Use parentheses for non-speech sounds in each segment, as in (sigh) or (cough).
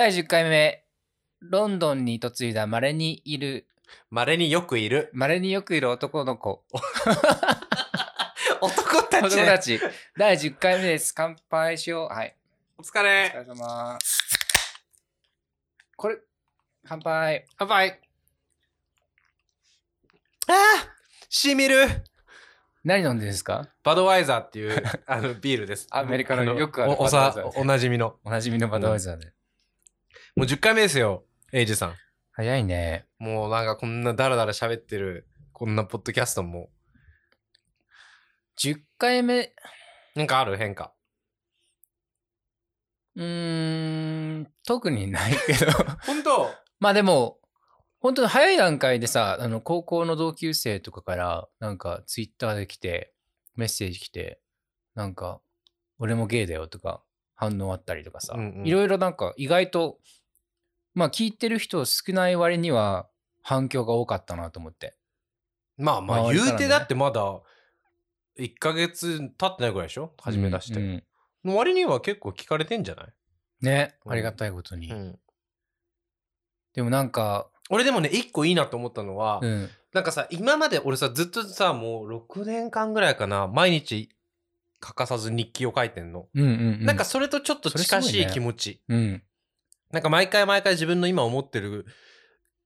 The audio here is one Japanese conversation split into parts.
第10回目、ロンドンに嫁いだ稀にいる、稀によくいる稀によくいる男の子。(laughs) 男たち。男たち。第10回目です。乾杯しよう。はい。お疲おれ。疲れ様。これ、乾杯。乾杯。ああしみる何飲んでるんですか？バドワイザーっていうあのビールです。(laughs) アメリカのあよくあるおおさ、おなじみの。おなじみのバドワイザーで。もう10回目ですよ、エイジさん。早いね。もうなんかこんなダラダラ喋ってる、こんなポッドキャストも。10回目、なんかある変化？うーん、特にないけど。(laughs) 本当？まあでも、本当に早い段階でさ、あの、高校の同級生とかから、なんか、ツイッターで来て、メッセージ来て、なんか、俺もゲイだよとか、反応あったりとかさ、いろいろなんか、意外と、まあ、聞いてる人少ない割には、反響が多かったなと思って。まあまあ周りからね。言うてだってまだ1ヶ月経ってないぐらいでしょ？始め出して。うんうん。の割には結構聞かれてんじゃない、ね、うん。ありがたいことに。うん。でもなんか、俺でもね一個いいなと思ったのは、うん、なんかさ今まで俺さずっとさもう6年間ぐらいかな毎日欠かさず日記を書いてんの、うんうん、うん。なんか、それとちょっと近しいそれすごいね。気持ち、うん、なんか毎回毎回自分の今思ってる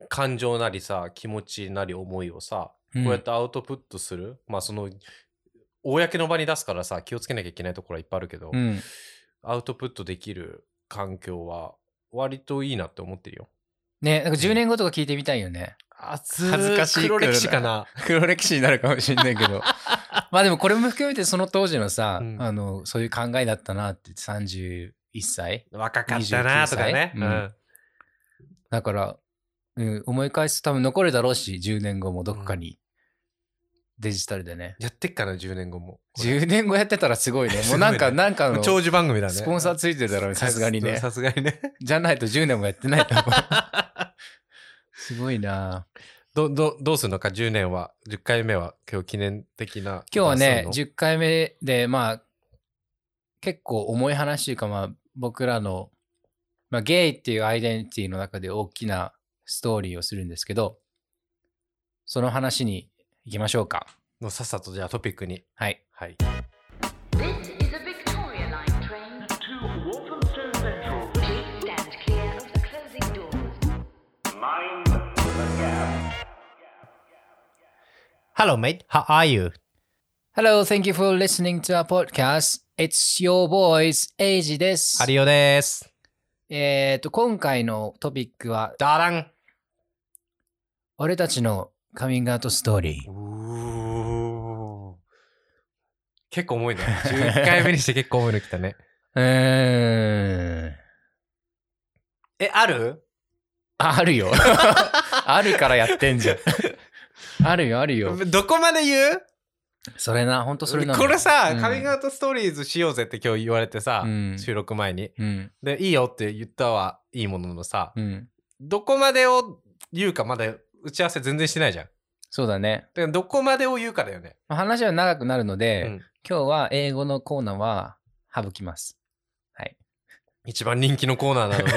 感情なりさ気持ちなり思いをさこうやってアウトプットする、まあその公の場に出すからさ気をつけなきゃいけないところはいっぱいあるけど、うん。アウトプットできる環境は割といいなって思ってるよ。ね、なんか10年後とか聞いてみたいよね。恥恥ずかしい黒歴史かな。(laughs) 黒歴史になるかもしれないけど (laughs) まあでもこれも含めてその当時のさ、うんあのそういう考えだったなって31歳？若かったなとかね。29歳？うん。だから、うん、思い返すと多分残るだろうし10年後もどこかに。デジタルでね、やってっかな、10年後も。10年後やってたらすごいね。(laughs) もうなんか、ね。なんかの長寿番組だね。スポンサーついてるだろうね。さすがにね。さすがにね。じゃないと10年もやってないと思う。(laughs) すごいな。ど、ど、どうするのか、10年は、10回目は、今日記念的な。今日はね、どうする10回目で、まあ、結構重い話というか、まあ、僕らの、まあ、ゲイっていうアイデンティティの中で大きなストーリーをするんですけどその話にいきましょうか。さっさとじゃあトピックに。はい。はい。Hello mate, how are you? Hello, thank you for listening to our podcast. It's your boys, エイジです。ハリオです。えっ、と、今回のトピックは、ダラン。俺たちのカミングアウトストーリー。お結構重いね。(laughs) 11回目にして結構重いの来たね。うーん。え、ある？あるよ。(laughs) あるからやってんじゃん。(laughs) あるよ、あるよ。どこまで言う？それな、ほんとそれなのこれさ、うんカミングアウトストーリーズしようぜって今日言われてさ、うん収録前に。うん。で、いいよって言ったはいいもののさ、うん。どこまでを言うかまだ打ち合わせ全然してないじゃん。だそうだね。からどこまでを言うかだよね。まあ話は長くなるので、うん今日は英語のコーナーは省きます。はい。一番人気のコーナーなのに。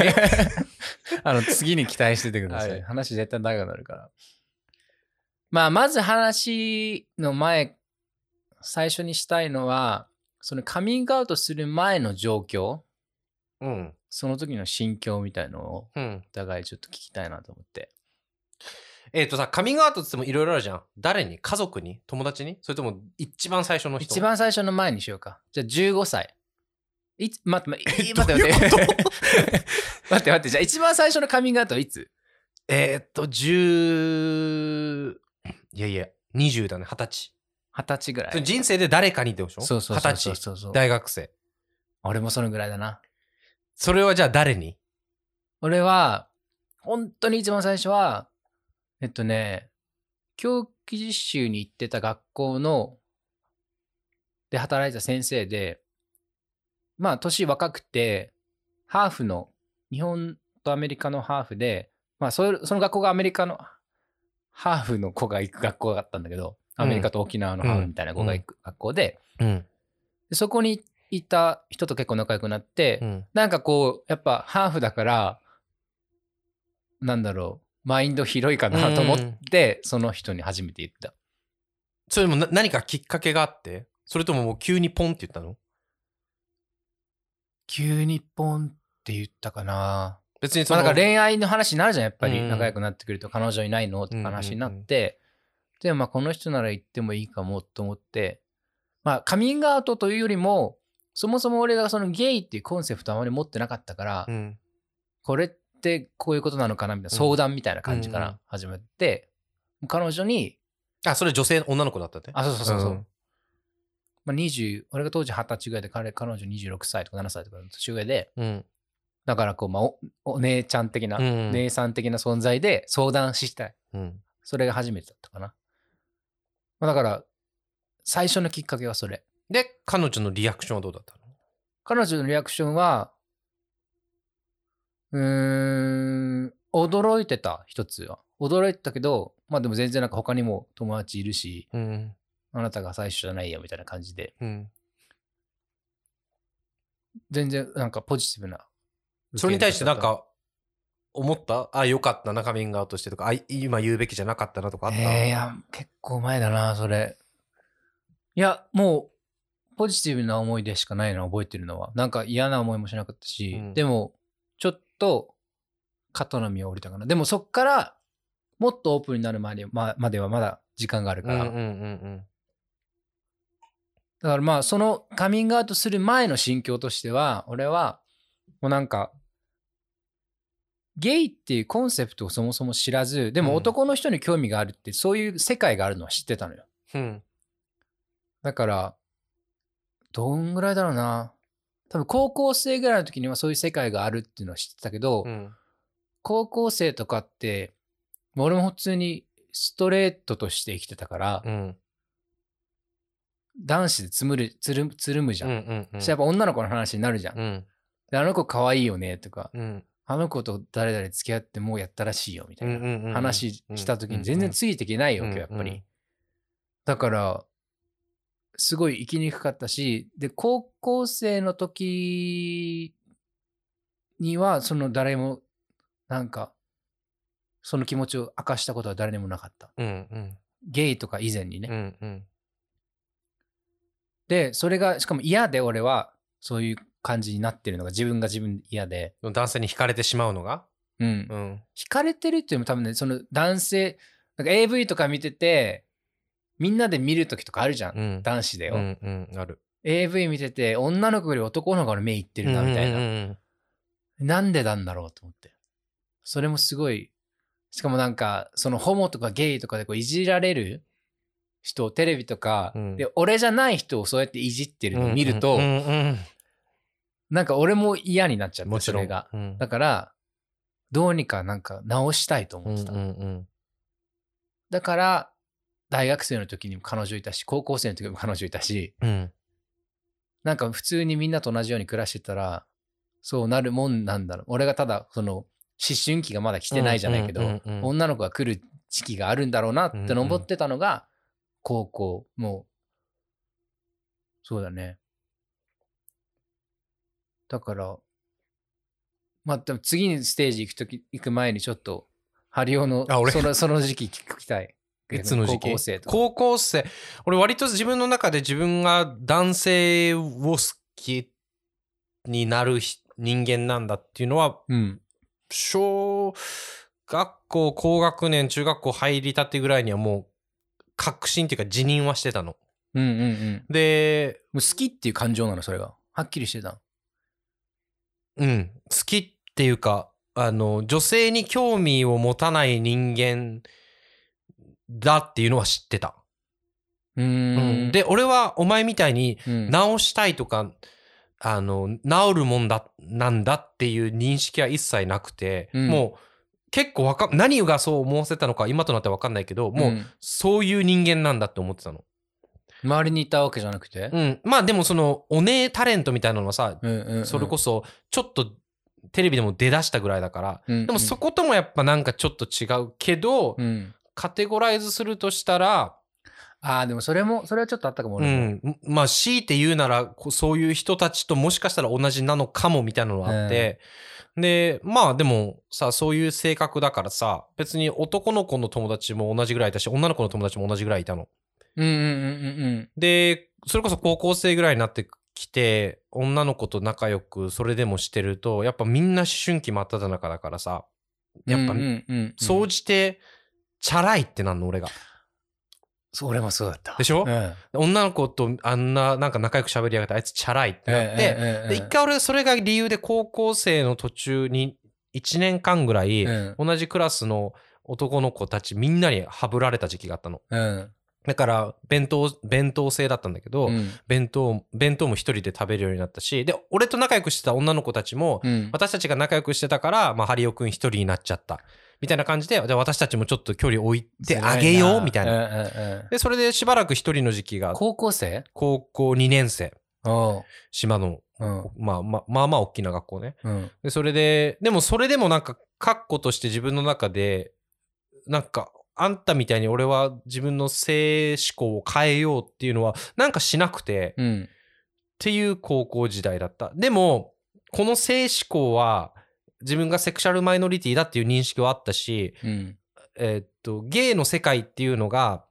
(laughs) あの、次に期待しててください。はい話絶対長くなるから。まあ、まず話の前、最初にしたいのは、そのカミングアウトする前の状況、うん。その時の心境みたいのをうん。お互いちょっと聞きたいなと思って。えっ、とさ、カミングアウトって言ってもいろいろあるじゃん。誰に？家族に？友達に？それとも一番最初の人？一番最初の前にしようか。じゃあ15歳。いつ、待って、待って、え (laughs) 待って、待って。待って待って、じゃあ一番最初のカミングアウトはいつ？えっと、10、いやいや、20だね、20歳。二十歳ぐらい。人生で誰かにってことでしょ？そうそうそう20歳。そうそうそう。大学生。俺もそのぐらいだな。それはじゃあ誰に？俺は、本当に一番最初は、えっとね、教期実習に行ってた学校の、で働いてた先生で、まあ、年若くて、ハーフの、日本とアメリカのハーフで、まあ、それその学校がアメリカのハーフの子が行く学校だったんだけど、アメリカと沖縄のハーフみたいな子が行く学校で、そこにいた人と結構仲良くなって、うん。なんかこう、やっぱハーフだから、なんだろう、マインド広いかなと思って、その人に初めて言った。それもな何かきっかけがあって？それとももう急にポンって言ったの？急にポンって言ったかな。別にその、まあ、なんか恋愛の話になるじゃん、やっぱり。うん。仲良くなってくると、彼女いないの？って話になって、でもまあ、この人なら言ってもいいかもと思って、まあ、カミングアウトというよりも、そもそも俺がそのゲイっていうコンセプトあまり持ってなかったから、うん。これってこういうことなのかなみたいな相談みたいな感じから始まって、彼女に、あそれ女性女の子だったって？あ、そうそうそうそう、ん。まあ、20、俺が当時20歳ぐらいで彼彼女26歳とか7歳とか年上で、うん。だからこう、まあ、おお姉ちゃん的な、うん。姉さん的な存在で相談したい。うん。それが初めてだったかな。まあ、だから、最初のきっかけはそれ。で彼女のリアクションはどうだったの？彼女のリアクションは、うーん、驚いてた、一つは。驚いてたけど、まあでも全然なんか他にも友達いるし、うんあなたが最初じゃないよみたいな感じで、うん全然なんかポジティブな。それに対してなん、か思った？あよかったなカミングアウトしてとかあ今言うべきじゃなかったなとかあった、えー、いや、結構前だな、それ。いや、もう、ポジティブな思い出しかないの覚えてるのは。なんか嫌な思いもしなかったし、うんでも、ちょっと、肩の身を降りたかな。でもそっから、もっとオープンになるまでままではまだ時間があるから。うんうんうんだからまあ、そのカミングアウトする前の心境としては、俺は、もうなんか、ゲイっていうコンセプトをそもそも知らず、でもうん男の人に興味があるって、そういう世界があるのは知ってたのよ。うんだから、どんぐらいだろうな。多分高校生ぐらいの時にはそういう世界があるっていうのは知ってたけど、うん高校生とかって、俺も普通にストレートとして生きてたから、うん男子でつむるつるつるむじゃん。うんうんうんそしたらやっぱ女の子の話になるじゃん。うんであの子可愛いよねとか、うんあの子と誰々付き合ってもうやったらしいよみたいなな話した時に全然ついていけないわけよ、やっぱり。だから、すごい生きにくかったし、で、高校生の時には、その誰も、なんか、その気持ちを明かしたことは誰にもなかった。うんうんゲイとか以前にね。うんうんで、それが、しかも嫌で俺は、そういう感じになってるのが自分が自分で嫌で、男性に惹かれてしまうのが？うん。うん惹かれてるっていうのも多分ね、その男性、なんか AV とか見てて、みんなで見る時とかあるじゃん。うん男子でよ、うんうんある AV 見てて、女の子より男の子が目いってるな、みたいな。うんうんなんでなんだろうと思って。それもすごい、しかもなんか、そのホモとかゲイとかでこういじられる人、テレビとか、うんで、俺じゃない人をそうやっていじってるのを見ると、うんうんなんか俺も嫌になっちゃって、それが。うんだから、どうにかなんか直したいと思ってた。うんうんだから、大学生の時にも彼女いたし、高校生の時も彼女いたし、うんなんか普通にみんなと同じように暮らしてたら、そうなるもんなんだろう。俺がただ、その、思春期がまだ来てないじゃないけど、うんうんうんうん女の子が来る時期があるんだろうなって思ってたのが、高校、もう、そうだね。だから、まあ、でも次にステージ行くとき、行く前にちょっと、ハリオのあ俺そのその時期聞きたい。(laughs) いつの時期？高校生。高校生俺割と自分の中で自分が男性を好きになるひ人間なんだっていうのはうん。小学校高学年中学校入りたてぐらいにはもう確信っていうか辞任はしてたの。うんうんうん。で、もう好きっていう感情なの、それが。はっきりしてた。うん、好きっていうかあの女性に興味を持たない人間だっていうのは知ってた。うんん。で俺はお前みたいにうん、直したいとか、あの、治るもんだ、なんだっていう認識は一切なくて、うんもう結構わかん、何がそう思わせたのか今となってはわかんないけど、もう、んそういう人間なんだって思ってたの。周りにいたわけじゃなくて、うん。まあでもその、お姉タレントみたいなのはさ、うんうんうんそれこそ、ちょっとテレビでも出だしたぐらいだから、うんうんでもそこともやっぱなんかちょっと違うけど、うん。カテゴライズするとしたら、ああ、でもそれも、それはちょっとあったかも、う。ん。まあ、強いて言うなら、そういう人たちともしかしたら同じなのかもみたいなのがあって、で、まあでもさ、そういう性格だからさ、別に男の子の友達も同じぐらいいたし、女の子の友達も同じぐらいいたの。うんうんうんうんで、それこそ高校生ぐらいになってきて、女の子と仲良くそれでもしてると、やっぱみんな思春期真っ只中だからさ、うん。やっぱ、総じて、チャラいってなんの、俺が。そう俺もそうだった。でしょ？うん。女の子とあんな、なんか仲良く喋りやがって、あいつチャラいってなって、で、一回俺、それが理由で高校生の途中に1年間ぐらい、うん同じクラスの男の子たちみんなにはぶられた時期があったの。うん。だから、弁当、弁当制だったんだけど、うん。弁当、弁当も一人で食べるようになったし、で、俺と仲良くしてた女の子たちも、うん。私たちが仲良くしてたから、まあ、ハリオくん一人になっちゃった。みたいな感じで、じゃあ私たちもちょっと距離置いてあげよう、みたいな。うんうんうんで、それでしばらく一人の時期が、高校生？高校2年生。島の、うん。まあまあ、まあまあ大きな学校ね。うん。で、それで、でもそれでもなんか、確固として自分の中で、なんか、あんたみたいに俺は自分の性思考を変えようっていうのは、なんかしなくて、っうん。ていう高校時代だった。でも、この性思考は、自分がセクシャルマイノリティだっていう認識はあったし、うん。えーっと、ゲイの世界っていうのが、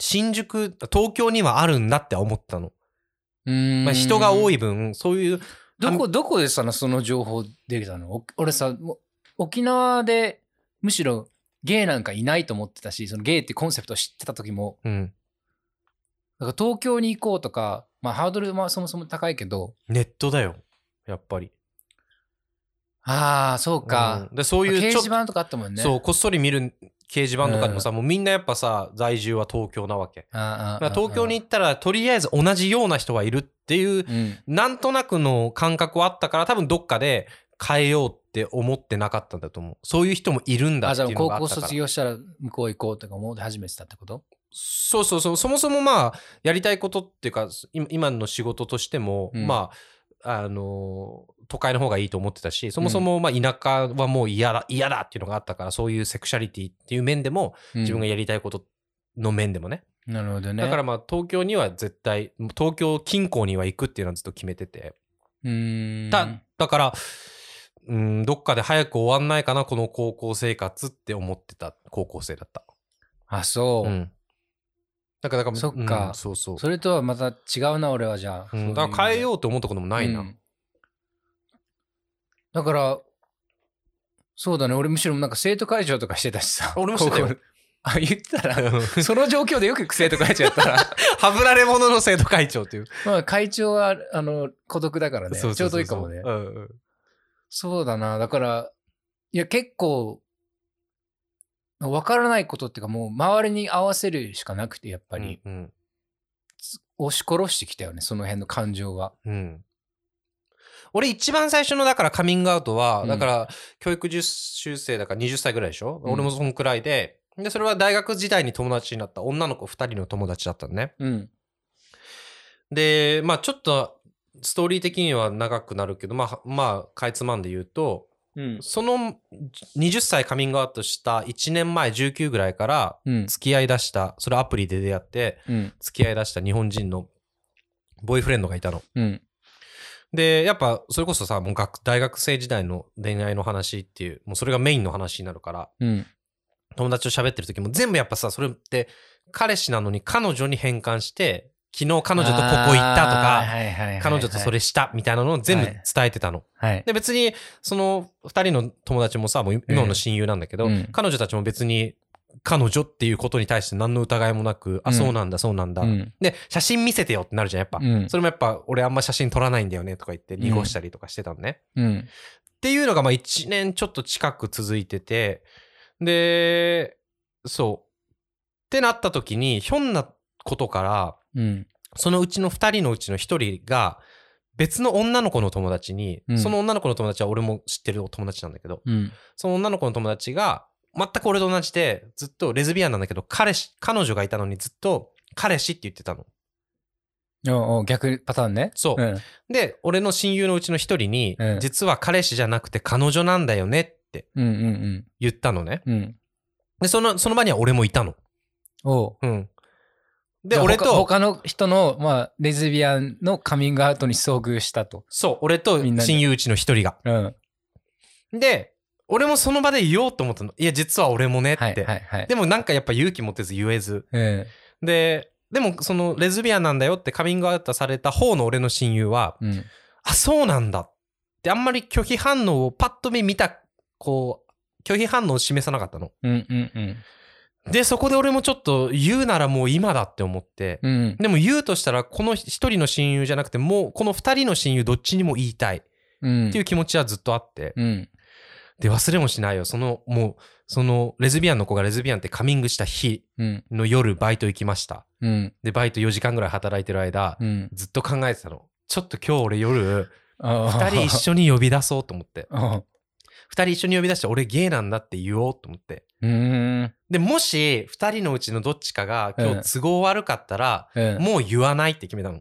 新宿、東京にはあるんだって思ったの。うん。まあ、人が多い。い分、そういう、どこ、どこでさ、その情報できたの？お俺さ、沖縄でむしろゲイなんかいないと思ってたし、そのゲイってコンセプトを知ってた時も、うん、だから東京に行こうとか、まあハードルはそもそも高いけど、ネットだよ。やっぱり。ああ、そうかう。んで、そういう掲示板とかあったもんね。そう、こっそり見る掲示板とかでもさ、もうみんなやっぱさ、在住は東京なわけ。あーあ東京に行ったら、とりあえず同じような人はいるっていう、うん。なんとなくの感覚はあったから、多分どっかで変えようって思ってなかったんだと思う。そういう人もいるんだあ、っていうのじゃあ高があったから。校卒業したら向こう行こうとか思い始めてたってこと？そうそうそう。そもそもまあ、やりたいことっていうか、今今の仕事としても、うんまあ、あのー都会の方がいいと思ってたし、そもそもまあ田舎はもう嫌だ、嫌だっていうのがあったから、そういうセクシャリティっていう面でも、自分がややりたいことの面でもね。なるほどね。だからまあ東京には絶対、東京近郊には行くっていうのはずっと決めてて。うーん。だだから、うん、どっかで早く終わんないかな、この高校生活って思ってた高校生だった。あ、そう。うん。だから、だからそっかうんそうそう。それとはまた違うな、俺はじゃあ。うん、だから変えようと思ったこともないな。うんだから、そうだね、俺むしろなんか生徒会長とかしてたしさ。(laughs) 俺もしてたよあ、言ったら、その状況でよく生徒会長やったら、(laughs) はぶられ者の生徒会長っていう。まあ会長は、あの、孤独だからね。そうちょそううそうそうどいいかもね。うんうんそうだな。だから、いや、結構、わからないことっていうか、もう周りに合わせるしかなくて、やっぱり、うん押し殺してきたよね、その辺の感情は。うん。俺一番最初のだからカミングアウトは、うん。だから教育実習生だから20歳ぐらいでしょ、うん。俺もそのくらいで。でそれは大学時代に友達になった女の子2人の友達だったのね。うん。でまあちょっとストーリー的には長くなるけどまあまあかいつまんで言うとうん。その20歳カミングアウトした1年前19ぐらいからうん。付き合いだしたそれアプリで出会ってうん。付き合いだした日本人のボーイフレンドがいたの。うん。で、やっぱそれこそさ、もう学大学生時代の恋愛の話っていう、もうそれがメインの話になるから、うん。友達と喋ってる時も全部やっぱさ、それって彼氏なのに彼女に変換して、昨日彼女とここ行ったとか、彼女とそれしたみたいなのを全部伝えてたの。はい。で、別にその二人の友達もさ、もう今の親友なんだけど、うん彼女たちも別に彼女っていうことに対して何の疑いもなく、あ、うんそうなんだ、そうなんだ。うん。で、写真見せてよってなるじゃん、やっぱ。うんそれもやっぱ、俺あんま写真撮らないんだよねとか言って濁したりとかしてたのね。うん。っていうのがまあ1年ちょっと近く続いてて、で、そう。ってなった時に、ひょんなことから、うん。そのうちの2人のうちの1人が、別の女の子の友達に、うんその女の子の友達は俺も知ってる友達なんだけど、うん。その女の子の友達が、全く俺と同じで、ずっとレズビアンなんだけど、彼氏、彼女がいたのにずっと、彼氏って言ってたの。お逆パターンね。そううん。で、俺の親友のうちの一人に、うん実は彼氏じゃなくて彼女なんだよねって言ったのね。で、その、その場には俺もいたの。おう。うん。で、俺と、他他の人の、まあ、レズビアンのカミングアウトに遭遇したと。そう、俺と親友うちの一人が。うん。で、俺もその場で言おうと思ったの。いや、実は俺もねって。はいはいはい。でもなんかやっぱ勇気持てず言えず。うん。で、でもそのレズビアンなんだよってカミングアウトされた方の俺の親友は、うん。あ、そうなんだってあんまり拒否反応をパッと見見た、こう、拒否反応を示さなかったの。うんうんうん。で、そこで俺もちょっと言うならもう今だって思って、うん。でも言うとしたらこの一人の親友じゃなくてもうこの二人の親友どっちにも言いたいっうん。ていう気持ちはずっとあって、うん。で、忘れもしないよ。その、もう、そのレズビアンの子がレズビアンってカミングした日うん。の夜バイト行きました。うん。で、バイト4時間ぐらい働いてる間、うん。ずっと考えてたの。ちょっと今日俺夜、二二人一緒に呼び出そうと思って。(laughs) 緒。二人一緒に呼び出して俺ゲイなんだって言おうと思って。うん。で、もし二人のうちのどっちかが今うん日都合悪かったら、うん。もう言わないって決めたの。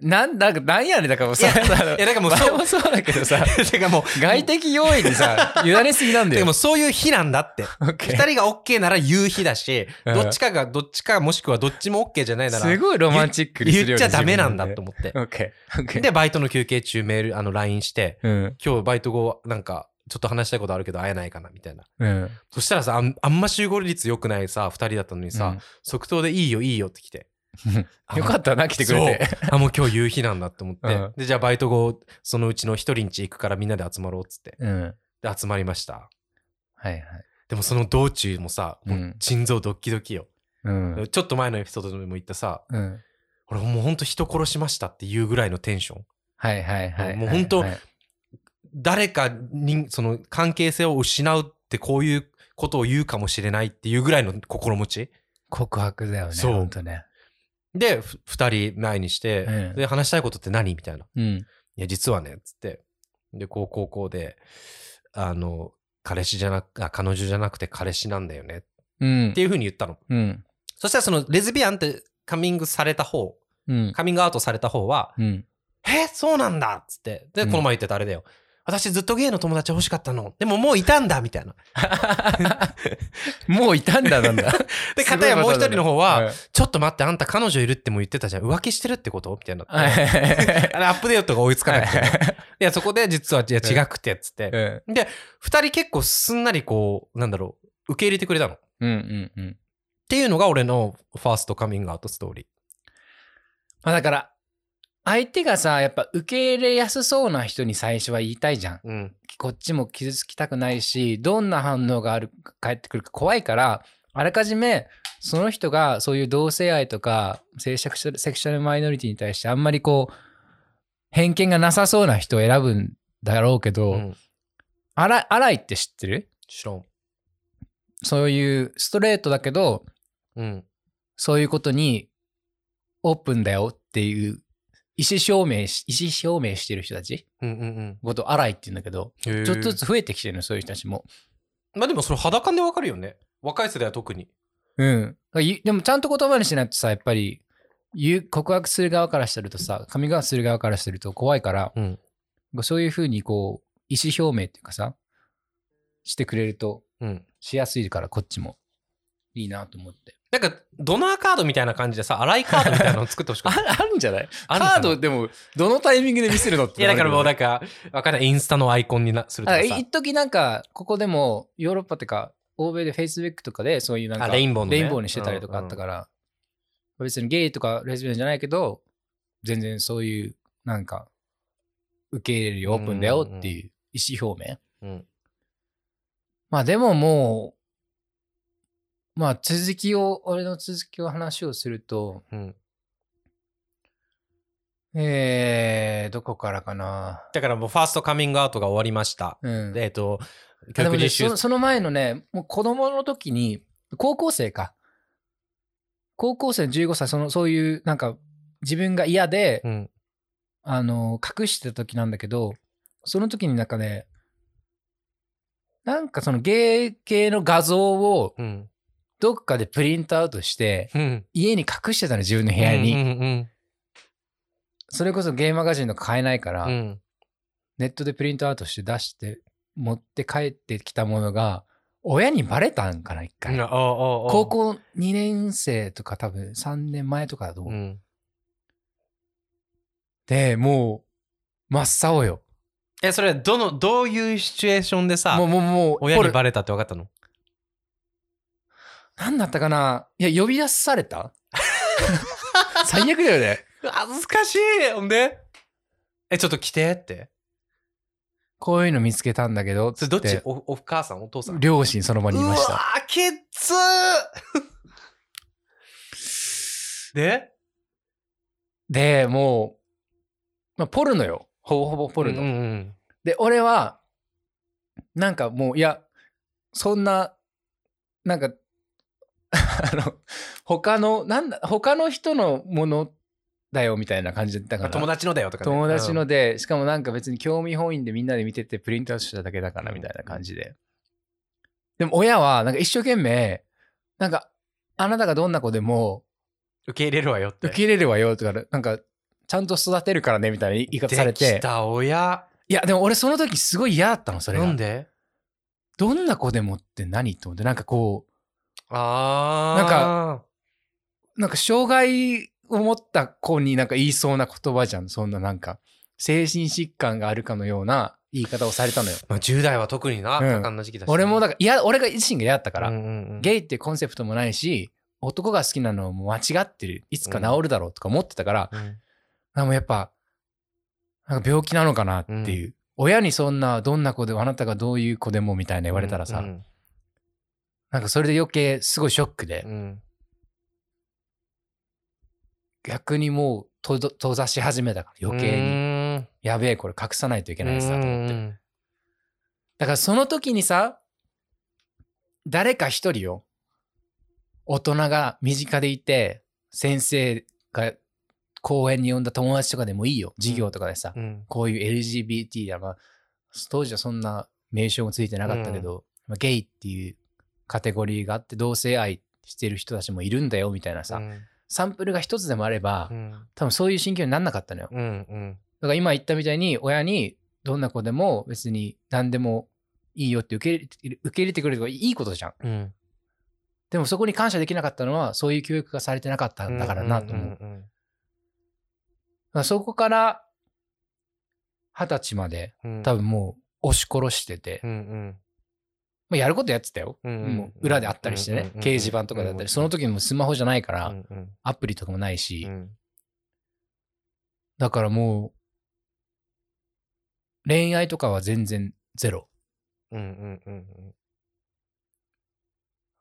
なんだか、なんやねんだからもうさ、いやだからもうそもそうだけどさ、(laughs) てかもう、外的要因にさ、委ねすぎなんだよ。でもそういう日なんだって。オッケー二人が OK なら言う日だし、うんどっちかがどっちかもしくはどっちも OK じゃないなら、すごいロマンチックに言っちゃダメなんだと思って。で、バイトの休憩中メール、あの、LINE して、うん。今日バイト後、なんか、ちょっと話したいことあるけど会えないかな、みたいな。うん。そしたらさ、あんあんま集合率良くないさ、二人だったのにさ、即答でいいよ、いいよって来て。(laughs) よかったな、来てくれて。あ、もう今日夕日なんだって思って。うんで、じゃあバイト後、そのうちの一人んち行くからみんなで集まろうっつって。うん。で、集まりました。はいはい。でもその道中もさ、もううん心臓ドッキドキよ。うん。ちょっと前のエピソードでも言ったさ、うん。俺もうほんと人殺しましたっていうぐらいのテンション。はいはいはい。もう本当はい誰かに、その関係性を失うってこういうことを言うかもしれないっていうぐらいの心持ち？告白だよね。そう本当ね。で、ふ二人前にして、うんで、話したいことって何みたいな。うん。いや、実はね、つって。で、こう、こう、こうで、あの、彼氏じゃなく、あ、彼女じゃなくて彼氏なんだよね。うんって。いうふうに言ったの。うん。そしたらそのレズビアンってカミングされた方、うん。カミングアウトされた方は、うん。えそうなんだっつって。で、うんこの前言ってたあれだよ。私ずっとゲイの友達欲しかったの。でももういたんだみたいな。(laughs) もういたんだ、なんだ。(laughs) で、片やもう一人の方は、うんちょっと待って、あんた彼女いるっても言ってたじゃん。浮気してるってこと？みたいにな (laughs) あれ、アップデートが追いつかなくて。いや、そこで実は、いや、違くて、っつって。うんで、二人結構すんなりこう、なんだろう、受け入れてくれたの。っうんうんうん。ていうのが俺のファーストカミングアウトストーリー。まあだから、相手がさ、やっぱ受け入れやすそうな人に最初は言いたいじゃん。うん。こっちも傷つきたくないし、どんな反応がある、返ってくるか怖いから、あらかじめ、その人がそういう同性愛とか、性セクシャルセクシャルマイノリティに対してあんまりこう、偏見がなさそうな人を選ぶんだろうけど、うん。あら、荒いって知ってる？知らん。そういうストレートだけど、うん。そういうことにオープンだよっていう意思表明し、意思表明してる人たち？うんうんうんことを荒いって言うんだけど。ちょっとずつ増えてきてるの、そういう人たちも。まあでもそれ肌感でわかるよね。若い世代は特に。うん。いでもちゃんと言葉にしないとさ、やっぱり、言う告白する側からしてるとさ、髪がする側からしてると怖いから、うん。そういうふうにこう、意思表明っていうかさ、してくれるとうん。しやすいから、こっちも。いいなと思って。なんか、ドナーカードみたいな感じでさ、荒いカードみたいなのを作ってほしか (laughs) あった。あるんじゃない？カードでも、どのタイミングで見せるのって。いや、だからもうなんか、わかんない。インスタのアイコンになするとかさ。あ一時なんか、ここでも、ヨーロッパってか、欧米で Facebook とかで、そういうなんか、あレインボーのねレインボーにしてたりとかあったから、別にゲイとかレズビアンじゃないけど、全然そういう、なんか、受け入れるよ、オープンだよっていう意思表明。うん。まあでももう、まあ続きを、俺の続きを話をすると、うん。えー、どこからかな。だからもうファーストカミングアウトが終わりました。うん。で、えっと、あでもね教育実習そのその前のね、もう子供の時に、高校生か。高校生の15歳、その、そういう、なんか、自分が嫌で、うん。あの、隠してた時なんだけど、その時になんかね、なんかそのゲイ系の画像をうん。どっかでプリントアウトして、うん。家に隠してたの、自分の部屋に。うんうんそれこそゲイマガジンとか買えないから、うん。ネットでプリントアウトして出して、持って帰ってきたものが、親にバレたんかな、一回。うんああああ高校2年生とか多分3年前とかだと思う。うん。で、もう、真っ青よ。え、それはどの、どういうシチュエーションでさもう、、もう、もう、親にバレたって分かったの？なんだったかな？いや、呼び出された？(laughs) 最悪だよね。恥ずかしい。ほんで？え、ちょっと来てって。こういうの見つけたんだけど、それどっち？おお母さん？お父さん？両親その場にいました。うわー、ケツ (laughs) で？で、もう、まあ、ポルノよ。ほぼほぼポルノ。うんうん。で、俺は、なんかもう、いや、そんな、なんか、(laughs) あの、他の、なんだ、他の人のものだよみたいな感じだったから。友達のだよとかね。友達ので、しかもなんか別に興味本位でみんなで見ててプリントアウトしただけだからみたいな感じで。でも親はなんか一生懸命、なんか、あなたがどんな子でも受け入れるわよって。受け入れるわよとか、なんか、ちゃんと育てるからねみたいな言い方されでてき。た親。いや、でも俺その時すごい嫌だったの、それが。なんで？どんな子でもって何と思って、なんかこあー。なんか、う、なんか障害を持った子になんか言いそうな言葉じゃん。そんななんか、精神疾患があるかのような言い方をされたのよ。まあ、10代は特にな、うん多感な時期だし。俺もだから、いや、俺が自身が嫌だったから、うんうんうんゲイってコンセプトもないし、男が好きなのも間違ってる。いつか治るだろうとか思ってたから、うんでもやっぱ、なんか病気なのかなっていう。親にそんな、どんな子でも、あなたがどういう子でもみたいな言われたらさ、うんなんかそれで余計すごいショックで、うん。逆にもう閉ざし始めたから余計に、にやべえ、これ隠さないといけないさと思って。うんだからその時にさ、誰か一人よ、大人が身近でいて、先生が公園に呼んだ友達とかでもいいよ、授業とかでさ、うん。こういう LGBT だ、まあ、当時はそんな名称もついてなかったけど、まあ、ゲイっていうカテゴリーがあって、同性愛してる人たちもいるんだよみたいなさ、うん。サンプルが一つでもあれば、うん。多分そういう心境になんなかったのよ。うんうん。だから今言ったみたいに、親にどんな子でも別に何でもいいよって受け入れ受け入れてくれるのがいいことじゃん。うん。でもそこに感謝できなかったのは、そういう教育がされてなかったんだからなと思う。だかんんらそこから二十歳までうん。多分もう押し殺してて、うんうんまあ、やることやってたよ。もう裏であったりしてね、掲示板とかだったり、うんその時もスマホじゃないから、アプリとかもないし、うん。だからもう、恋愛とかは全然ゼロ。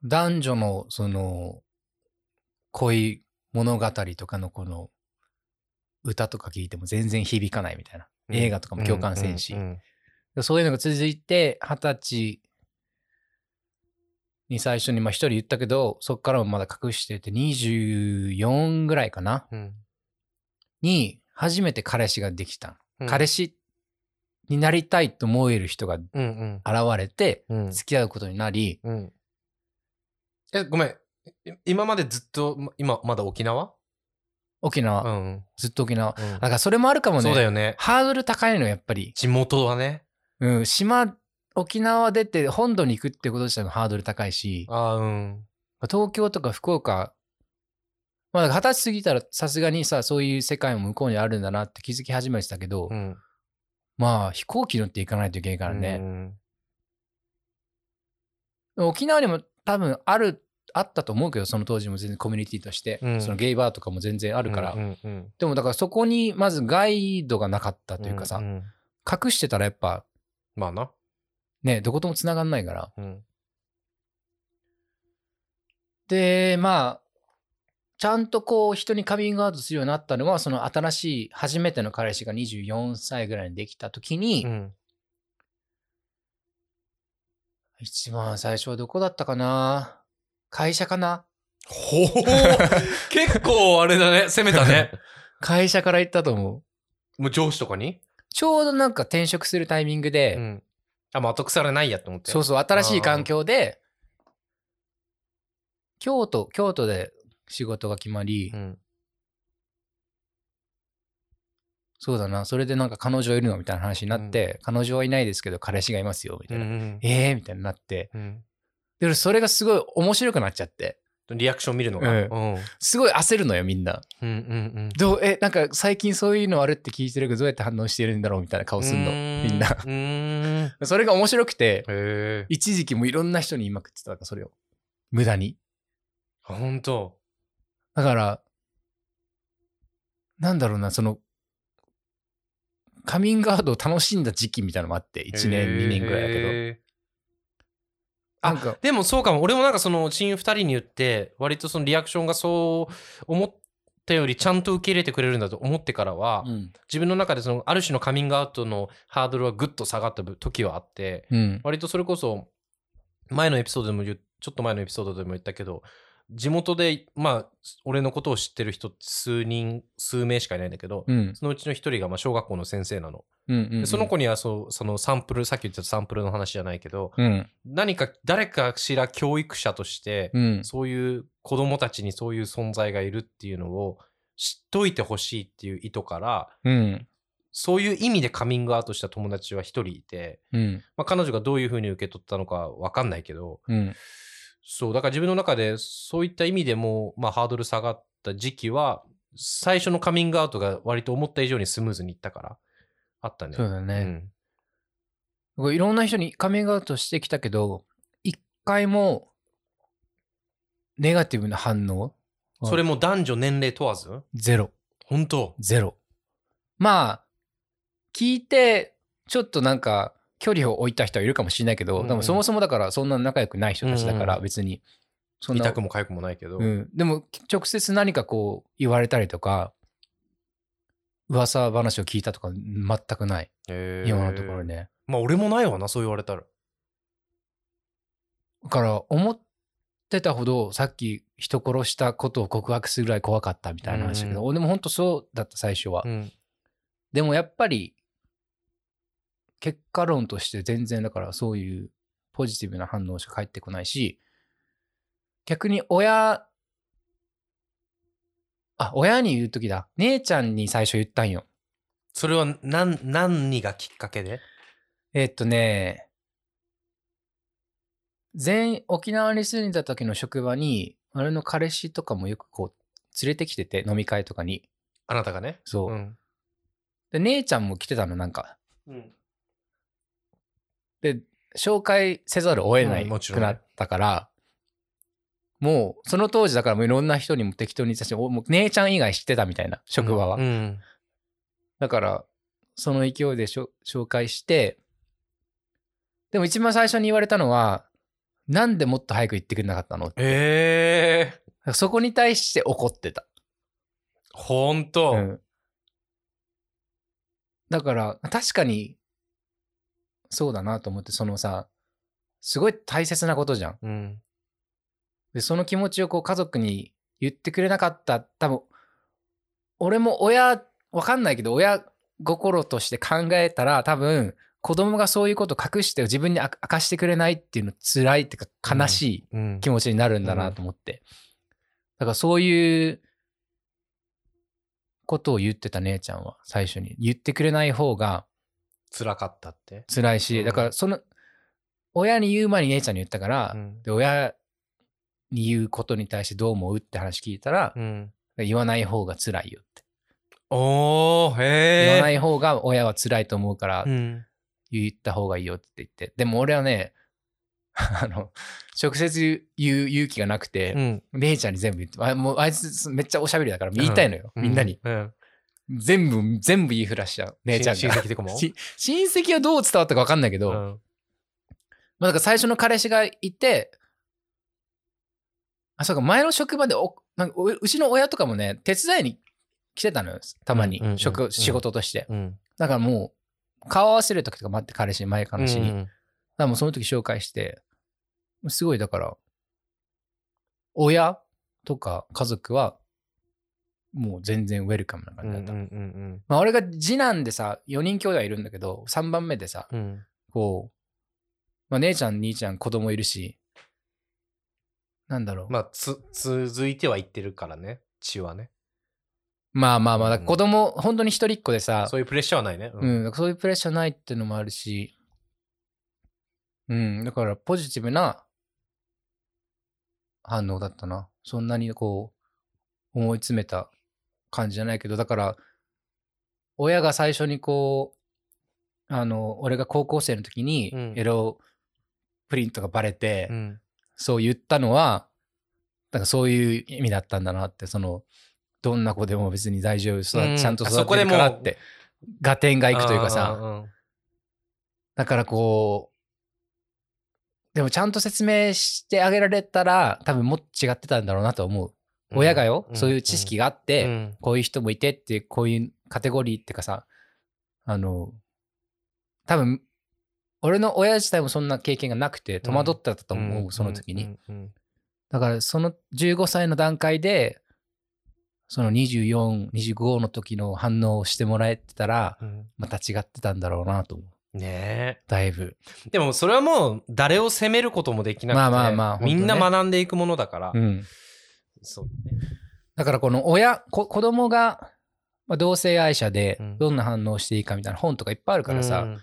男女のその恋物語とかのこの歌とか聞いても全然響かないみたいな。うん。映画とかも共感せんし。うんそういうのが続いて、二十歳に最初にまあ一人言ったけど、そっからもまだ隠してて、24ぐらいかな。うん。に初めて彼氏ができた。うん。彼氏になりたいと思える人が現うん。れて、うん。付き合うことになり、うん。えごめん。い今までずっとま今まだ沖縄？沖縄、うんずっと沖縄。うん。だからそれもあるかもね。そうだよね。ハードル高いの、やっぱり。地元はね。うん、島、沖縄出て本土に行くってこと自体もハードル高いし、あーうん。東京とか福岡、まあ二十歳過ぎたらさすがにさ、そういう世界も向こうにあるんだなって気づき始めてたけど、うん。まあ飛行機乗って行かないといけないからうね。ん。沖縄にも多分ある、あったと思うけど、その当時も全然コミュニティとして、うん。そのゲイバーとかも全然あるから、でもだからそこにまずガイドがなかったというかさ、んん。隠してたらやっぱまあなね、どことも繋がんないから。うん。で、まあ、ちゃんとこう人にカミングアウトするようになったのは、その新しい初めての彼氏が24歳ぐらいにできた時に、うん。一番最初はどこだったかな？会社かな？ほう (laughs) 結構あれだね。攻めたね。(laughs) 会社から行ったと思う。もう上司とかに？ちょうどなんか転職するタイミングで、うんあもう後腐れないやと思って。そうそう、新しい環境で、京都、京都で仕事が決まり、うん。そうだな、それでなんか彼女いるのみたいな話になって、彼女はいないですけど彼氏がいますよ、みたいな。うんえーみたいになって、うん。で、それがすごい面白くなっちゃって、リアクション見るのが。ええうん。すごい焦るのよ、みんな。うんうんどう、え、なんか最近そういうのあるって聞いてるけど、どうやって反応してるんだろうみたいな顔うん。すんの、うーみんな。(laughs) それが面白くて、え。一時期もいろんな人に言いまくってたから、それを。無駄に。ほんと。だから、なんだろうな、その、カミングアウトを楽しんだ時期みたいなのもあって、1年、2年ぐらいだけど。けなんか、でもそうかも。俺もなんかその親友二人に言って、割とそのリアクションがそう思ったよりちゃんと受け入れてくれるんだと思ってからは、うん。自分の中でそのある種のカミングアウトのハードルはぐっと下がった時はあって、うん。割とそれこそ前のエピソードでもちょっと前のエピソードでも言ったけど地元でまあ俺のことを知ってる人って数人数名しかいないんだけど、うん。そのうちの一人がまあ小学校の先生なの、うん。うん。でその子にはそうそのサンプルさっき言ってたサンプルの話じゃないけどうん。何か誰かしら教育者として、うん。そういう子供たちにそういう存在がいるっていうのを知っといてほしいっていう意図からうん。そういう意味でカミングアウトした友達は一人いて、うん。まあ、彼女がどういうふうに受け取ったのかわかんないけど、うん。そう、だから自分の中でそういった意味でも、まあ、ハードル下がった時期は、最初のカミングアウトが割と思った以上にスムーズにいったから、あったね。そうだね。ういろんな人にカミングアウトしてきたけど、一回も、ネガティブな反応それも男女年齢問わず？ゼロ。本当？ゼロ。まあ、聞いて、ちょっとなんか、距離を置いた人はいるかもしれないけど、うんうんでもそもそもだから、そんな仲良くない人たちだから、別に、そんな痛くも痒くもないけど。うん。でも、直接何かこう、言われたりとか、噂話を聞いたとか、全くない。今のところ。ね。まあ俺もないわな、そう言われたら。だから、思ってたほど、さっき人殺したことを告白するぐらい怖かったみたいな話だけど、うん俺も本当そうだった、最初は。うん。でもやっぱり、結果論として全然だからそういうポジティブな反応しか返ってこないし、逆に親、あ、親に言うときだ。姉ちゃんに最初言ったんよ。それは何、何がきっかけで？えっとね、全、沖縄に住んでた時の職場に、俺の彼氏とかもよくこう、連れてきてて、飲み会とかに。あなたがね？そう。ん。で、姉ちゃんも来てたの、なんか。うん。で、紹介せざるを得なうんもちろんねくなったから、もう、その当時だからもういろんな人にも適当に言ってたし、おもう姉ちゃん以外知ってたみたいな、職場は。うん。だから、その勢いでしょ紹介して、でも一番最初に言われたのは、なんでもっと早く言ってくれなかったのええー。そこに対して怒ってた。ほんと。うんだから、確かに、そうだなと思って、そのさ、すごい大切なことじゃん。うん。で、その気持ちをこう家族に言ってくれなかった、多分、俺も親、わかんないけど、親心として考えたら、多分、子供がそういうこと隠して自分に明かしてくれないっていうの辛いっていうか悲しいうん気持ちになるんだなと思って。だからそういうことを言ってた姉ちゃんは最初に。言ってくれない方が辛かったって？辛いし、うんだからその、親に言う前に姉ちゃんに言ったから、うんで親に言うことに対してどう思うって話聞いたら、うん。言わない方が辛いよって。おー、へえ。言わない方が親は辛いと思うからうん。言った方がいいよって言って。でも俺はね、(laughs) あの、直接言う勇気がなくて、うん。姉ちゃんに全部言って、あもうあいつめっちゃおしゃべりだから言いたいのよ、みんなに。うん。全部、全部言いふらしちゃう。姉ちゃんが。親親戚とかも？し親戚はどう伝わったか分かんないけど、まうん。あだから最初の彼氏がいて、あ、そうか、前の職場でお、なんかおうちの親とかもね、手伝いに来てたのよ、たまにうんうんう。ん職、仕事として。うん。だからもう、顔合わせる時とか待って、彼氏に、前彼氏に。だかうんらもうその時紹介して、すごいだから、親とか家族は、もう全然ウェルカムなうん感じだった。うんうんまあ俺が次男でさ、4人兄弟いるんだけど、3番目でさ、うんうん。こう、まあ姉ちゃん、兄ちゃん、子供いるし、なんだろう。ままあ、つ、続いてはいってるからね。血はね。あまあまあ、だからうん子供、本当に一人っ子でさ、そういうプレッシャーはないね。う。ん、だからそういうプレッシャーないっていうのもあるし、うん、だからポジティブな反応だったな。そんなにこう、思い詰めた感じじゃないけど、だから、親が最初にこう、あの、俺が高校生の時にうん、エロプリントがバレて、うん。そう言ったのは、なんかそういう意味だったんだなって、その、どんな子でも別に大丈夫、ちゃんとあ育てるそこでもうからって、合点がいくというかあさ、だからこう、でもちゃんと説明してあげられたら、多分もっと違ってたんだろうなと思う。親がよ、そういう知識があって、うん。こういう人もいてって、こういうカテゴリーっていうかさ、あの、多分、俺の親自体もそんな経験がなくて、戸惑ってたと思う、ん。その時に。だから、その15歳の段階で、その24、25の時の反応をしてもらえてたら、うん。また違ってたんだろうなと思う。ねだいぶ。えでもそれはもう誰を責めることもできなくて、まあまあまあみんな学んでいくものだから、うん。そうね。だからこの親、こ子供が、まあ、同性愛者でうん。どんな反応をしていいかみたいな本とかいっぱいあるからさ、うん。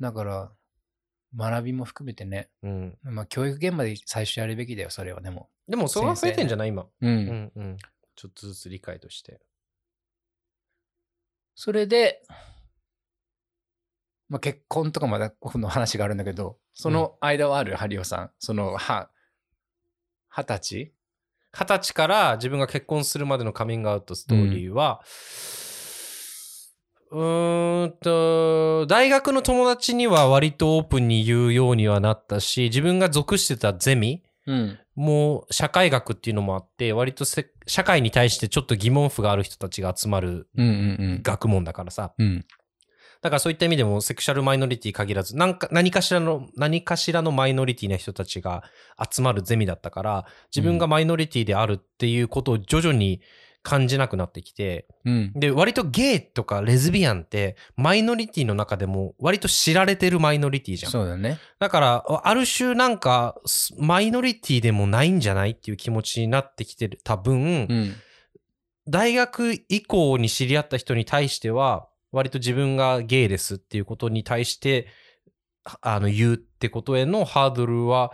だから学びも含めてね、うん。まあ、教育現場で最初やるべきだよ、それはでも。でもそれは増えてんじゃない今、うん。うんうん、ちょっとずつ理解として。それで、まあ、結婚とかまだこの話があるんだけど、その間はある、ハリオさん。その、は、二十歳？二十歳から自分が結婚するまでのカミングアウトストーリーは、うーんと、大学の友達には割とオープンに言うようにはなったし、自分が属してたゼミうん。もう社会学っていうのもあって、割とせ社会に対してちょっと疑問符がある人たちが集まるうんうん学問だからさ。うん。うん。だからそういった意味でもセクシャルマイノリティ限らず、なんか何かしらの、何かしらのマイノリティな人たちが集まるゼミだったから、自分がマイノリティであるっていうことを徐々に感じなくなってきて、うん。で、割とゲイとかレズビアンってマイノリティの中でも割と知られてるマイノリティじゃん。そうだね。だから、ある種なんかすマイノリティでもないんじゃないっていう気持ちになってきてる。多分、うん。大学以降に知り合った人に対しては、割と自分がゲイですっていうことに対して、あの、言うってことへのハードルは、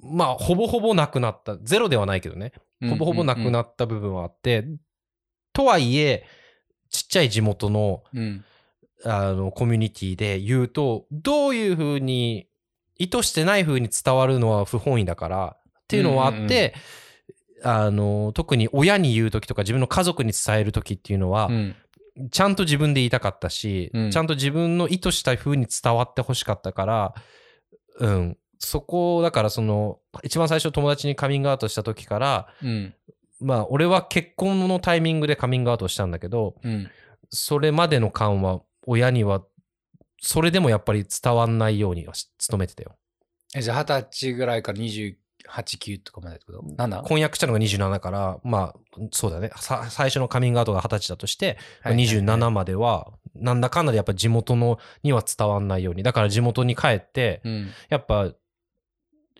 まあ、ほぼほぼなくなった。ゼロではないけどね。ほぼほぼなくなっった部分はあって、とはいえ、ちっちゃい地元の、うん。あの、コミュニティで言うと、どういうふうに、意図してないふうに伝わるのは不本意だから、っていうのはあって、あの、特に親に言うときとか自分の家族に伝えるときっていうのは、うん。ちゃんと自分で言いたかったし、うんちゃんと自分の意図した風に伝わってほしかったから、うん。そこ、だからその、一番最初友達にカミングアウトした時から、うん。まあ、俺は結婚のタイミングでカミングアウトしたんだけど、うん。そそれまでの間は、親には、それでもやっぱり伝わんないようにはし努めてたよ。え、じゃあ二十歳ぐらいから28、9とかまでってこと ?7? 婚約したのが27から、まあ、そうだね。さ最初のカミングアウトが20歳だとして、はいはいはい27までは、なんだかんだでやっぱ地元のには伝わんないように。だから地元に帰って、うん。やっぱ、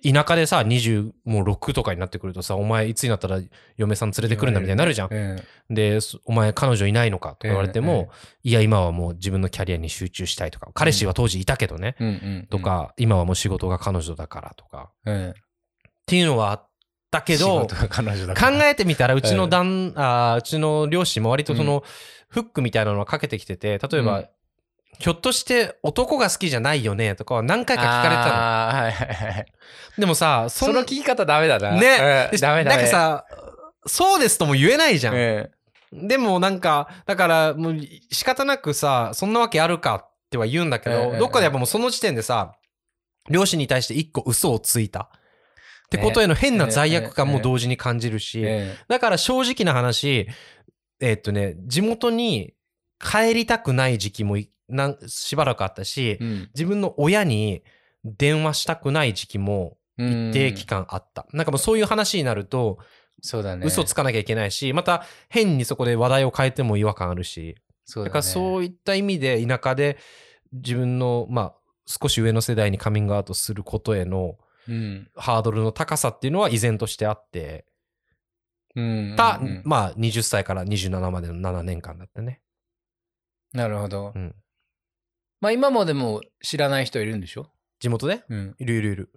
田舎でさ、26とかになってくるとさ、お前いつになったら嫁さん連れてくるんだみたいになるじゃん。うん。で、そお前彼女いないのかとか言われても、いや、今はもう自分のキャリアに集中したいとか、彼氏は当時いたけどね。と、か、今はもう仕事が彼女だからとか、うん。っていうのはあったけど、考えてみたら、うちの旦、あーうちの両親も割とその、フックみたいなのはかけてきてて、例えば、うんひょっとして男が好きじゃないよねとかは何回か聞かれたの。はいはいはい。でもさ、そんその聞き方ダメだな。ね、うんダメダメ。なんかさ、そうですとも言えないじゃん。うん、でもなんか、だからもう仕方なくさ、そんなわけあるかっては言うんだけど、うんどっかでやっぱもうその時点でさ、両親に対して一個嘘をついた。ってことへの変な罪悪感も同時に感じるし、えだから正直な話、えーっとね、地元に帰りたくない時期もいなんしばらくあったし、えうん自分の親に電話したくない時期も一定期間あった。なんかもうそういう話になると、そうだね。嘘つかなきゃいけないし、また変にそこで話題を変えても違和感あるし、そうだ,、ね、だからそういった意味で田舎で自分の、まあ、少し上の世代にカミングアウトすることへのうん。ハードルの高さっていうのは依然としてあって、うん。た、うんまあ20歳から27までの7年間だったね。なるほど。うん。まあ今もでも知らない人いるんでしょ？地元で？うん。いるいるいる。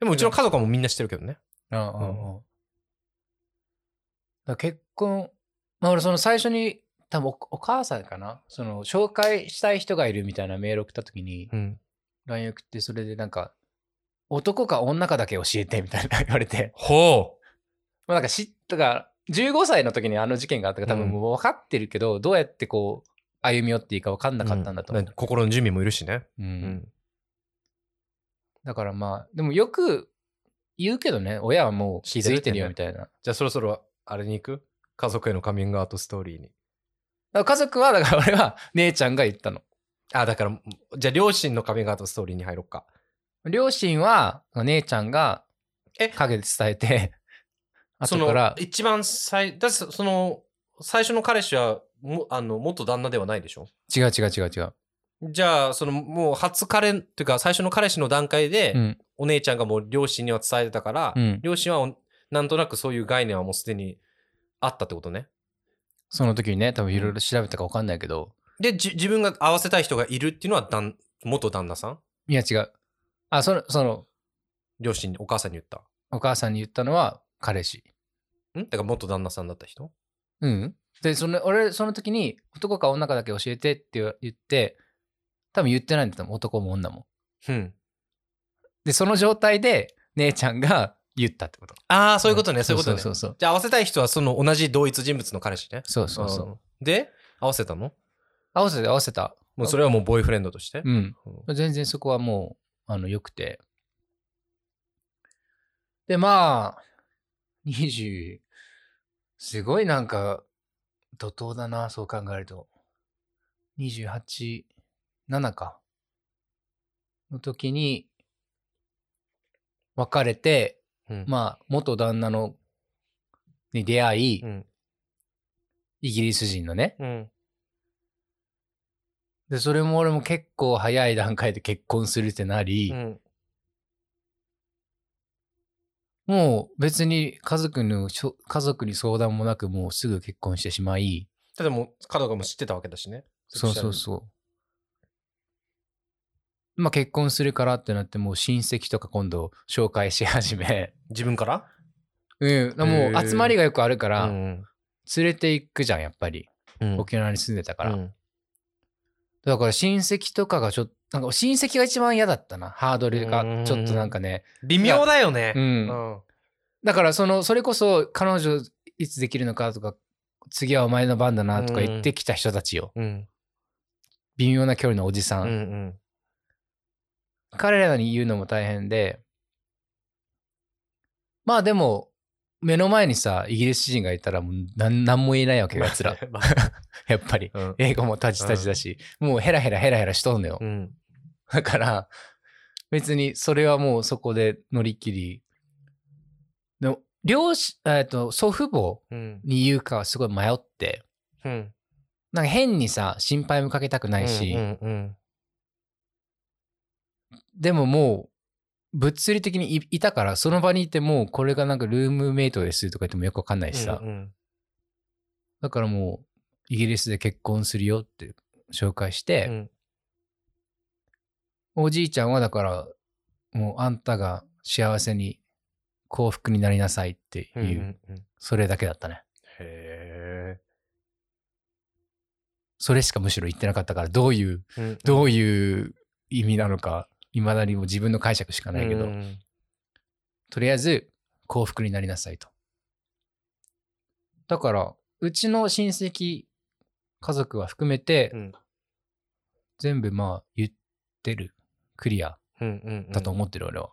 でもうちの家族はもうみんな知ってるけどね。うんうんうん。だから結婚、まあ俺その最初に、多分おお母さんかな？その紹介したい人がいるみたいなメール送った時に、うん。LINE 送ってそれでなんか、男か女かだけ教えてみたいな (laughs) 言われて、ほまあなんか知ったが、15歳の時にあの事件があったから多分もう分かってるけど、どうやってこう、歩み寄っていいか分かんう。なかったんだと思う。う心の準備もいるしね。うんうん。だからまあ、でもよく言うけどね、親はもう気づいてるよみたいな。じゃあそろそろあれに行く？家族へのカミングアウトストーリーに。家族は、だから俺は姉ちゃんが言ったの。あ、だから、じゃあ両親のカミングアウトストーリーに入ろうか。両親は、姉ちゃんがえ？陰で伝えて、そ (laughs) の後から、一番最、だってその、最初の彼氏はもあの元旦那ではないでしょ？違う違う違う違う。じゃあ、そのもう初彼っていうか最初の彼氏の段階で、うん。お姉ちゃんがもう両親には伝えてたから、うん両親はおなんとなくそういう概念はもうすでにあったってことね？その時にね、多分いろいろ調べたか分かんないけど、で、じ自分が会わせたい人がいるっていうのは旦元旦那さん？いや違う。あ、その、その、両親に、お母さんに言った？お母さんに言ったのは彼氏。ん？だから元旦那さんだった人？うん。で、その、俺、その時に、男か女かだけ教えてって言って、多分言ってないんだと思う。男も女も。うん。で、その状態で、姉ちゃんが言ったってこと。ああ、そういうことね、そういうことね。そうそうそう。じゃあ合わせたい人はその同じ同一人物の彼氏ね。そうそうそう。んで、合わせたの？合わせて合わせた。もうそれはもうボーイフレンドとして？うん。うん全然そこはもう、あの、良くて。で、まあ、20、すごいなんか、怒涛だな、そう考えると。28、7か。の時に、別れて、うんまあ、元旦那の、に出会い、うん。イギリス人のね。うん。で、それも俺も結構早い段階で結婚するってなり、うん。もう別に家族の家族に相談もなくもうすぐ結婚してしまい、ただもう、角がもう知ってたわけだしね。そうそうそう。まあ結婚するからってなってもう親戚とか今度紹介し始め、自分から？うん、もう集まりがよくあるからうん。連れていくじゃん、やっぱり。うん沖縄に住んでたから。うんだから親戚とかがちょっと、なんか親戚が一番嫌だったな、ハードルがちょっとなんかね。微妙だよね。うんうんだからその、それこそ彼女いつできるのかとか、次はお前の番だなとか言ってきた人たちよ。うん。微妙な距離のおじさ。うんん。彼らに言うのも大変で、まあでも、目の前にさ、イギリス人がいたらもうなんなんも言えないわけよ、やつら。まあ (laughs) やっぱり。うん英語もタジタジだし、もうヘラヘラヘラヘラしとんのよ。うん。だから、別にそれはもうそこで乗り切り。でも、両親、えっと、祖父母うん。に言うかはすごい迷って、うん。なんか変にさ、心配もかけたくないし、うんうんでももう、物理的にいいたから、その場にいてもう、これがなんかルームメイトですとか言ってもよくわかんないしさ、うんうん。だからもう、イギリスで結婚するよって紹介して、うん。おじいちゃんはだから、もうあんたが幸せに幸福になりなさいっていう、うんうんうん。それだけだったね。へそれしかむしろ言ってなかったから、どういう、え。うん。どういう意味なのか、いまだにもう自分の解釈しかないけど、うんとりあえず幸福になりなさいと。だから、うちの親戚、家族は含めて、うん全部まあ言ってる、クリアだと思ってる、俺は。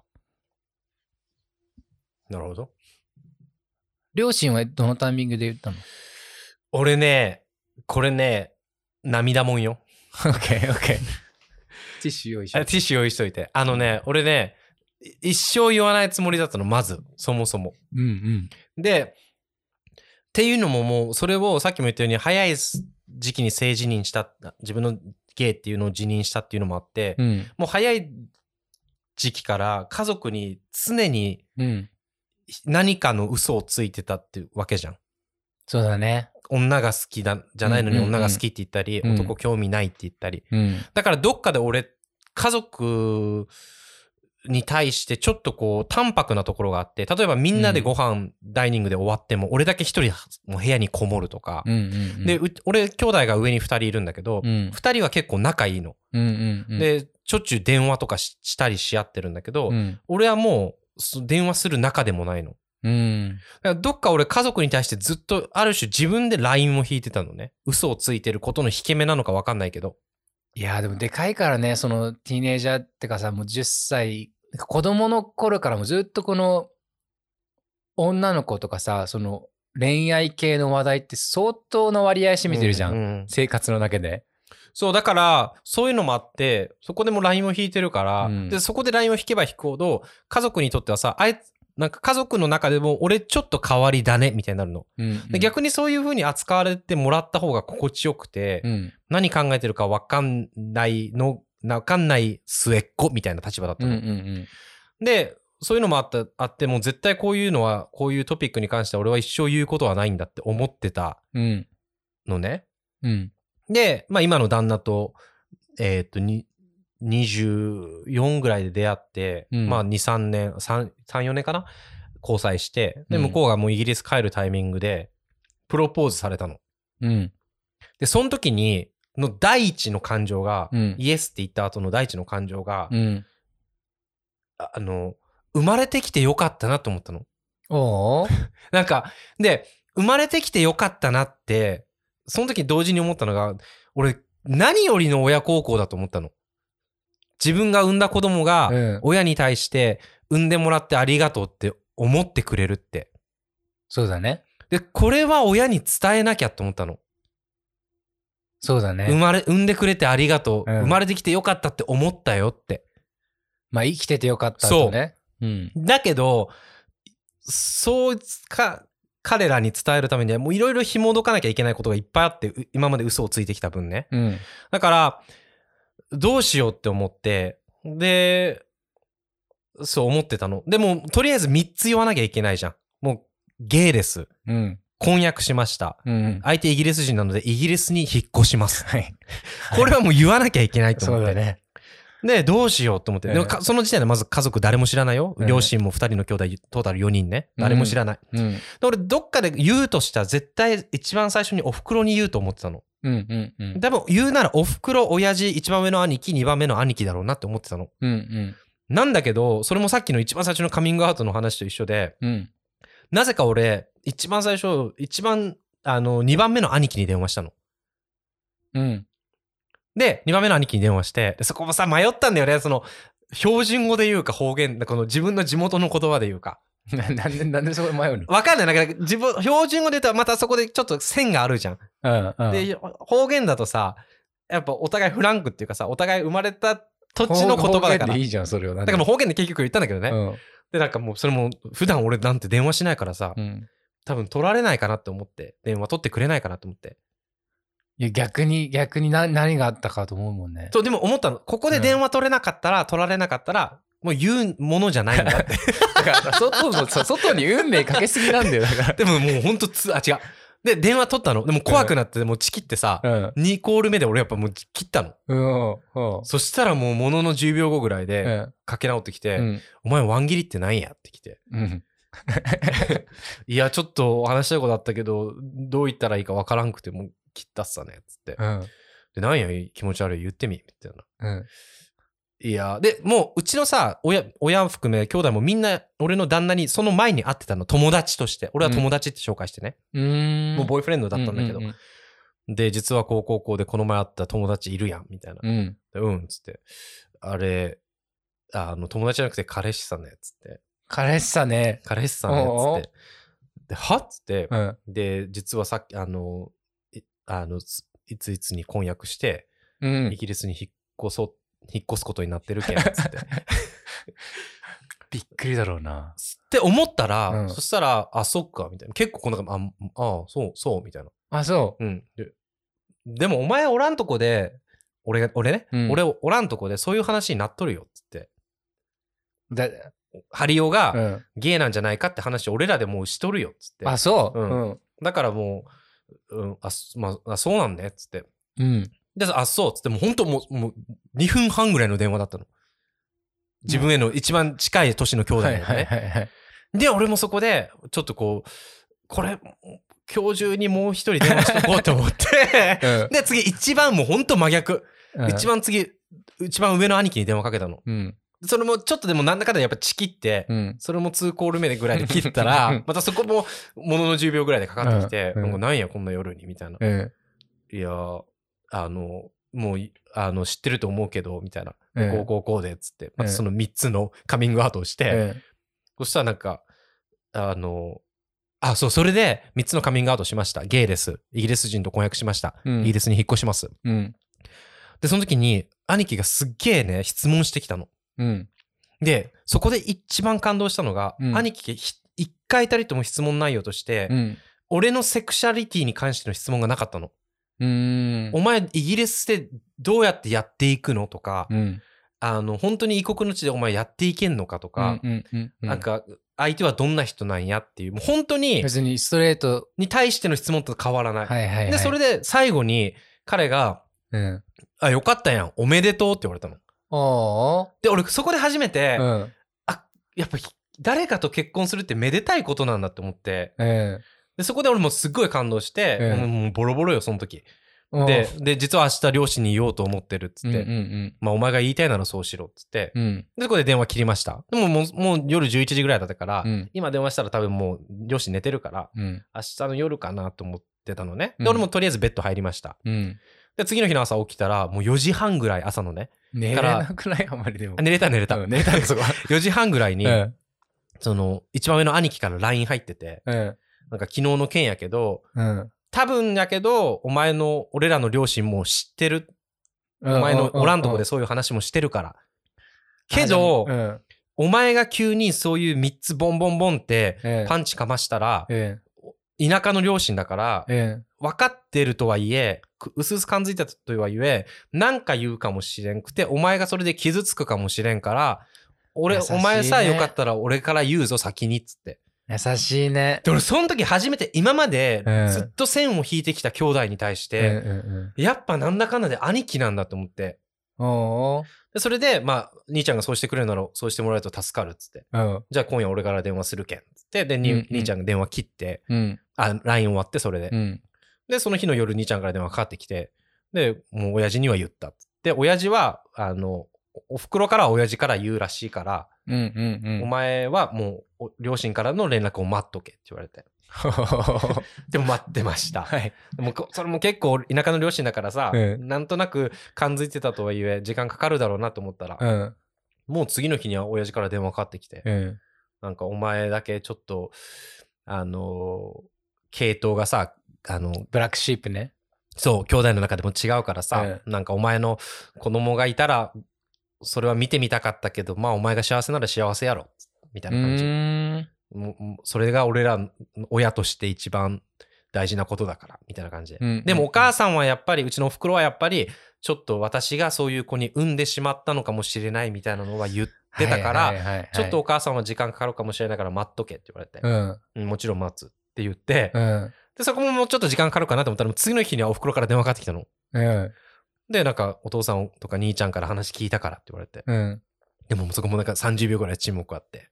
なるほど。両親はどのタイミングで言ったの？俺ね、これね、涙もんよ。(laughs) ?OK, OK. ティッシュ用意しあティッシュ用意しといて。あのね、俺ね、い一生言わないつもりだったの、まず、そもそも。うんうん。で、っていうのももう、それをさっきも言ったように、早い時期に性自認した、自分のゲイっていうのを自認したっていうのもあって、うん。もう早い時期から家族に常にうん。何かの嘘をついてたっていうわけじゃん。そうだね。女が好きだ、じゃないのに女が好きって言ったり、うん男興味ないって言ったり。うん。だからどっかで俺、家族に対してちょっとこう淡白なところがあって、例えばみんなでご飯、ダイニングで終わっても、俺だけ一人もう部屋にこもるとか。うんうんうん。で、う俺、兄弟が上に二人いるんだけどう、ん。二、人は結構仲いいの。うんうんうん。、で、しょっちゅう電話とかししたりし合ってるんだけど、うん。俺はもうそ電話する仲でもないの。うん。だからどっか俺家族に対してずっとある種自分で LINE を引いてたのね。嘘をついてることの引け目なのかわかんないけど。いや、でもでかいからね、そのティーネイジャーってかさ、もう10歳、子供の頃からもずっとこの女の子とかさ、その恋愛系の話題って相当の割合占めてるじゃん。うう生活の中で。そう、だから、そういうのもあって、そこでも LINE を引いてるから、うんで、そこで LINE を引けば引くほど、家族にとってはさ、あいつ、なんか家族の中でも俺ちょっと変わりだね、みたいになるの。うんで逆にそういう風に扱われてもらった方が心地よくて、うん。何考えてるかわかんないの、わかんない末っ子みたいな立場だったうんうの。んで、そういうのもあった、あって、もう絶対こういうのは、こういうトピックに関しては俺は一生言うことはないんだって思ってたうん。うん。のね。うん。で、まあ今の旦那と、えーっと、に24ぐらいで出会って、うんまあ2、3年、3、3 4年かな？交際して、で、うん向こうがもうイギリス帰るタイミングで、プロポーズされたの。うん。で、その時に、の第一の感情が、うんイエスって言った後の第一の感情が、うん。ああの、生まれてきてよかったなと思ったの。おー (laughs) なんか、で、生まれてきてよかったなって、その時同時に思ったのが、俺、何よりの親孝行だと思ったの。自分が産んだ子供がうん、親に対して、産んでもらってありがとうって思ってくれるって。そうだね。で、これは親に伝えなきゃって思ったの。そうだね。生まれ、産んでくれてありがとう。うん生まれてきてよかったって思ったよって。まあ生きててよかったとね。うん。だけど、そうか、彼らに伝えるためにはもういろいろ紐解かなきゃいけないことがいっぱいあって、う今まで嘘をついてきた分ね。うん。だから、どうしようって思って、で、そう思ってたの。でも、とりあえず3つ言わなきゃいけないじゃん。もう、ゲイです。うん。婚約しました。うん。相手イギリス人なので、イギリスに引っ越します。はい。(laughs) これはもう言わなきゃいけないと思って。そうだね。で、どうしようと思って。でもうんかその時点でまず家族誰も知らないよ。うん両親も2人の兄弟、トータル4人ね。誰も知らない。うん。で俺、どっかで言うとしたら絶対一番最初にお袋に言うと思ってたの。うん。うん。うん。多分言うならお袋、親父、一番上の兄貴、二番目の兄貴だろうなって思ってたの。うん。うん。なんだけど、それもさっきの一番最初のカミングアウトの話と一緒で、うん。なぜか俺、一番最初、一番、あの、二番目の兄貴に電話したの。うん。で、二番目の兄貴に電話して、でそこもさ、迷ったんだよね。その、標準語で言うか方言、この自分の地元の言葉で言うか。ななんで、なんでそこで迷うの？わかんない。なんか自分、標準語で言ったらまたそこでちょっと線があるじゃん。うん。うん。で、方言だとさ、やっぱお互いフランクっていうかさ、お互い生まれた土地の言葉だから。方言でいいじゃん、それだからもう方言で結局言ったんだけどね。うん。で、なんかもうそれも普段俺なんて電話しないからさ、うん。多分取られないかなって思って、電話取ってくれないかなと思って。いや、逆に、逆にな何があったかと思うもんね。そう、でも思ったの。ここで電話取れなかったら、取られなかったら、もう言うものじゃないんだって。(laughs) だから、外の、さ外に運命かけすぎなんだよ、だか (laughs) でももうほんとつ、あ、違う。で、電話取ったの。でも怖くなって、もうチキってさ、ら。2コール目で俺やっぱもう切ったの。うん。うん。そしたらもうものの10秒後ぐらいで、うん。かけ直ってきて、うん。お前ワン切りって何やってきて。うん。(laughs) いや、ちょっと話したいことあったけど、どう言ったらいいかわからんくて、もう切ったっさね、つって。うん。で、何や、気持ち悪い、言ってみ、みたいな。うん。いや、で、もう、うちのさ、親、親含め、兄弟もみんな、俺の旦那に、その前に会ってたの、友達として。俺は友達って紹介してね。うーん。もうボーイフレンドだったんだけど。うんで、実は高校校でこの前会った友達いるやん、みたいな。うん。でうん、つって。あれ、あの、友達じゃなくて彼氏さんね、つって。彼氏さね。彼氏さんね、つって。で、はっつって、うん。で、実はさっき、あの、いあの、ついついつに婚約して、うんイ。ギリスに引っ越そう、引っ越すことになってるけん、つって。(laughs) びっくりだろうな。って思ったら、うんそしたら、あ、そっか、みたいな。結構こんな、あ、あそう、そう、みたいな。あ、そう。うん。ででも、お前おらんとこで、俺が、俺ね、うん俺おらんとこでそういう話になっとるよ、つって。だ、ハリオがうん。ゲイなんじゃないかって話俺らでもうしとるよ、つって。あ、そう。うんうん。だからもう、うん、あ、そまあ、あそうなんね、つって。うん。で、あ、そう、つって、もう本当もう、もう2分半ぐらいの電話だったの。自分への一番近い年の兄弟だよね。はいはい。で、俺もそこで、ちょっとこう、これ、今日中にもう一人電話しとこうと思って、うんで、次、一番もうほんと真逆。うん一番次、一番上の兄貴に電話かけたの。うん。それもちょっとでもなんだかんだやっぱチキって、うん。それも2コール目ぐらいで切ったうらん、(laughs) またそこもものの10秒ぐらいでかかってきて、うんなんやこんな夜にみたいな。うん。いやー、あの、もうい、あの、知ってると思うけど、みたいな。うんこうこうこうで、つって、またその3つのカミングアウトをして、うんそしたらなんか、あの、あ、そう、それで3つのカミングアウトしました。ゲイです。イギリス人と婚約しました。うんイギリスに引っ越します。うん。で、その時に、兄貴がすっげえね、質問してきたの。うん。で、そこで一番感動したのが、うん兄貴一回たりとも質問内容として、うん。俺のセクシャリティに関しての質問がなかったの。うん。お前、イギリスでどうやってやっていくのとか、うん。あの、本当に異国の地でお前やっていけんのかとか、うんうんうん。なんか、相手はどんな人なんやっていう、もう本当に、別にストレート。に対しての質問と変わらない。はいはいはい。で、それで最後に彼が、うん。あ、よかったやん、おめでとうって言われたの。で、俺そこで初めて、うん。やっぱ誰かと結婚するってめでたいことなんだって思って、うん。でそこで俺もすっごい感動して、うんもうボロボロよ、その時。で、で、実は明日両親に言おうと思ってるっつって、うんうんまあお前が言いたいならそうしろっつって、うん。うん。で、そこで電話切りました。でももうもう夜11時ぐらいだったから、うん今電話したら多分もう両親寝てるから、うん。明日の夜かなと思ってたのね。で、うん俺もとりあえずベッド入りました。うん。で、次の日の朝起きたら、もう4時半ぐらい、朝のね。寝れなくない？あんまりでもあ。寝れた寝れた。うん寝れたんだそこは。(laughs) 4時半ぐらいに、うん。その、一番上の兄貴から LINE 入ってて、うん。なんか昨日の件やけど、うん。多分やけど、お前の、俺らの両親も知ってる。お前のおらんとこでそういう話もしてるから。けど、うん。お前が急にそういう3つボンボンボンってうん。パンチかましたら、うん。田舎の両親だから、うん。分かってるとはいえ、くうすうす感づいたとはいえ、なんか言うかもしれんくて、お前がそれで傷つくかもしれんから、俺、ねお前さ、よかったら俺から言うぞ、先に、っつって。優しいね。で、俺、その時初めて、今までうんずっと線を引いてきた兄弟に対しうんて、うやっぱなんだかんだで兄貴なんだと思って。でそれで、まあ、兄ちゃんがそうしてくれるなら、そうしてもらえると助かるっつって。うん。じゃあ今夜俺から電話するけん。つって、で、兄ちゃんが電話切って、うん。あ、LINE 終わって、それで。うん。で、その日の夜、兄ちゃんから電話かかってきて、で、もう親父には言ったっつって。親父は、あの、おお袋からは親父から言うらしいから、うんうんうん。お前はもうお両親からの連絡を待っとけって言われて。は (laughs) でも待ってました。い。でもこそれも結構田舎の両親だからさ、うんなんとなく感づいてたとはいえ、時間かかるだろうなと思ったら、うん。もう次の日には親父から電話かかってきて、うん。なんかお前だけちょっと、あのー系統がさ、あの、ブラックシープね。そう、兄弟の中でも違うからさ、なんかお前の子供がいたら、それは見てみたかったけど、まあお前が幸せなら幸せやろ、みたいうな感じ。ーん。もうもうそれが俺ら親として一番大事なことだから、みたいな感じで。うんでもお母さんはやっぱり、うちのお袋はやっぱり、ちょっと私がそういう子に産んでしまったのかもしれないみたいなのは言ってたから、ちょっとお母さんは時間かかるかもしれないから待っとけって言われて、うん。うんもちろん待つって言って、うん。で、そこももうちょっと時間かかるかなと思ったら、次の日にはお袋から電話かかってきたの。うん。で、なんか、お父さんとか兄ちゃんから話聞いたからって言われて。うん。でも、そこもなんか30秒ぐらい沈黙あって。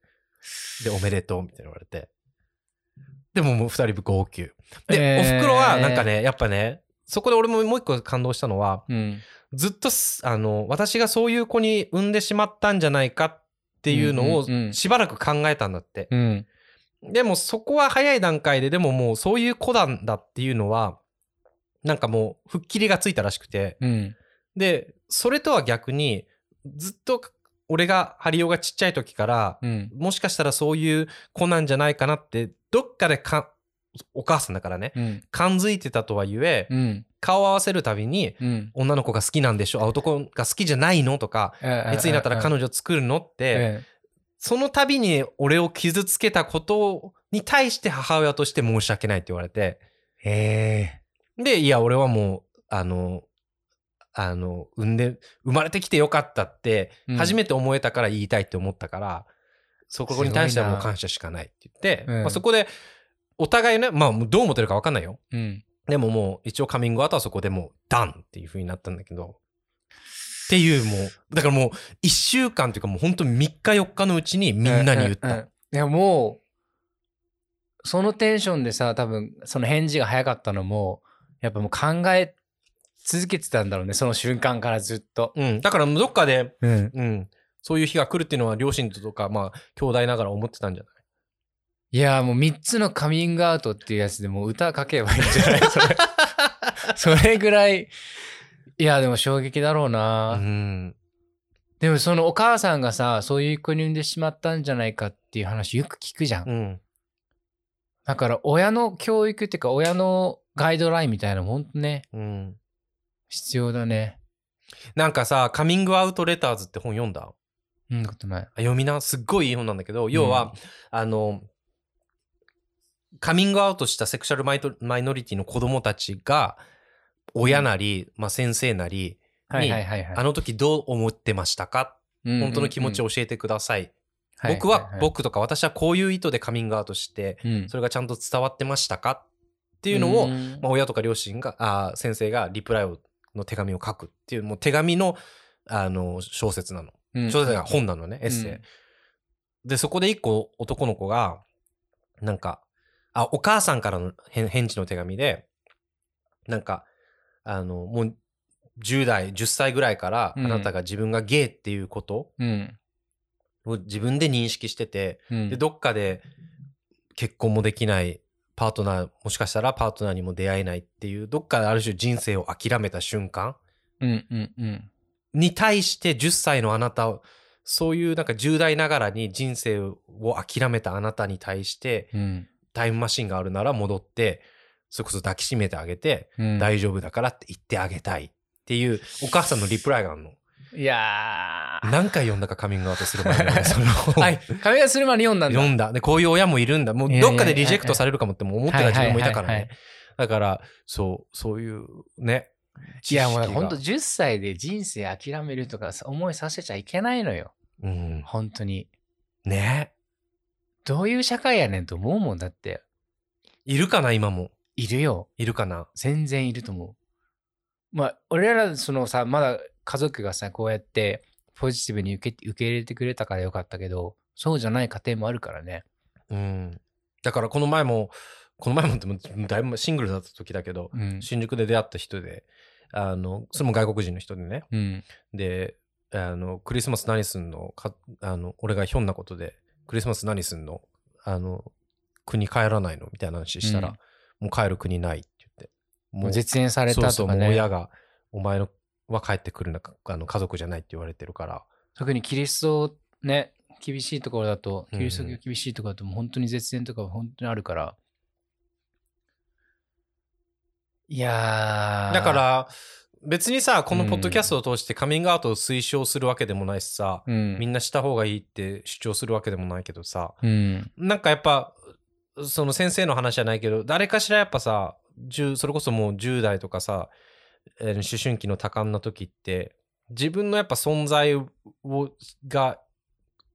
で、おめでとうみたいな言われて。でももう二人号泣。で、えーお袋はなんかね、やっぱね、そこで俺ももう一個感動したのは、うん。ずっとす、あの、私がそういう子に産んでしまったんじゃないかっていうのをしばらく考えたんだって。うん。でもそこは早い段階で、でももうそういう子なんだっていうのは、なんかもう吹っ切りがついたらしくて、うん。で、それとは逆に、ずっと俺が、ハリオがちっちゃい時から、うん。もしかしたらそういう子なんじゃないかなって、どっかでか、お母さんだからね、うん。感づいてたとはいえ、うん。顔を合わせるたびに、うん。女の子が好きなんでしょ？あ男が好きじゃないのとか、いつになったら彼女作るのって、その度に俺を傷つけたことに対して母親として申し訳ないって言われて、え。で、いや、俺はもう、あの、あの、産んで、生まれてきてよかったって、うん。初めて思えたから言いたいって思ったから、そこに対してはもう感謝しかないって言って、うん。まあ、そこで、お互いね、まあ、どう思ってるか分かんないよ。うん。でももう、一応カミングアウトはそこでもう、ダンっていう風になったんだけど、っていうもう、だからもう1週間というかもう本当3日4日のうちにみんなに言った。うんうんうんいや、もう、そのテンションでさ、多分、その返事が早かったのも、やっぱもう考え続けてたんだろうね、その瞬間からずっと。うん。だからどっかで、うん。うん。そういう日が来るっていうのは両親とか、まあ、兄弟ながら思ってたんじゃない？いや、もう3つのカミングアウトっていうやつでもう歌書けばいいんじゃない？(laughs) それ。(laughs) それぐらい。いや、でも衝撃だろうな。うん。でもそのお母さんがさ、そういう子に産んでしまったんじゃないかっていう話よく聞くじゃん。うん。だから親の教育っていうか親のガイドラインみたいなのもほんとね、うん。必要だね。なんかさ、カミングアウトレターズって本読んだ？うん、ことない。あ読みな、すっごいいい本なんだけど、要は、あの、カミングアウトしたセクシャルマイトマイノリティの子供たちが、親なり、まあ先生なり、はいはいはいはい。あの時どう思ってましたか、うん本当の気持ちを教えてください。僕は、僕とか私はこういう意図でカミングアウトして、それがちゃんと伝わってましたか？っていうのを、ん。まあ、親とか両親が、あー先生がリプライをの手紙を書くっていう、もう手紙の、あの、小説なの。うん。小説が本なのね、エッセイ。うん。で、そこで一個男の子が、なんか、あ、お母さんからの返返事の手紙で、なんか、あの、もう、10代、10歳ぐらいから、うんあなたが自分がゲイっていうことうん。を自分で認識してて、うんで、どっかで結婚もできない、パートナー、もしかしたらパートナーにも出会えないっていう、どっかである種人生を諦めた瞬間。に対して10歳のあなたを、そういうなんか10代ながらに人生を諦めたあなたに対して、うんタイムマシンがあるなら戻って、それこそ抱きしめてあげて、うん大丈夫だからって言ってあげたいっていうお母さんのリプライがあるの。いやー。何回読んだかカミングアウトする前に、(laughs) その本はい。髪がするまで読んだんだ。読んだ。で、こういう親もいるんだ。もうどっかでリジェクトされるかもっても思ってた自分もいたからね。だから、そう、そういうね。いやもう知識がほんと10歳で人生諦めるとか思いさせちゃいけないのよ。うん。本当に。ね。どういう社会やねんと思うもんだって。いるかな、今も。いるよ。いるかな。全然いると思う。まあ、俺らそのさ、まだ家族がさ、こうやってポジティブに受け受け入れてくれたからよかったけど、そうじゃない家庭もあるからね。うん。だから、この前も、この前ももだいぶシングルだった時だけど、うん。新宿で出会った人で、あの、それも外国人の人でね。うん。で、あの、クリスマス何すんの？か、あの、俺がひょんなことで、クリスマス何すんの？あの、国帰らないの？みたいな話したら、うんもう帰る国ないって言って。もう絶縁されたそうそう、とかね。もう親が、お前のは帰ってくるなあの家族じゃないって言われてるから。特にキリストね、厳しいところだと、うんキリスト教厳しいところだと、もう本当に絶縁とかは本当にあるから。いやー。だか、ら、別にさ、このポッドキャストを通してカミングアウトを推奨するわけでもないしさ、うん。みんなした方がいいって主張するわけでもないけどさ、うん。なんかやっぱ、その先生の話じゃないけど、誰かしらやっぱさ、10それこそもう10代とかさ、えー思春期の多感な時って、自分のやっぱ存在をが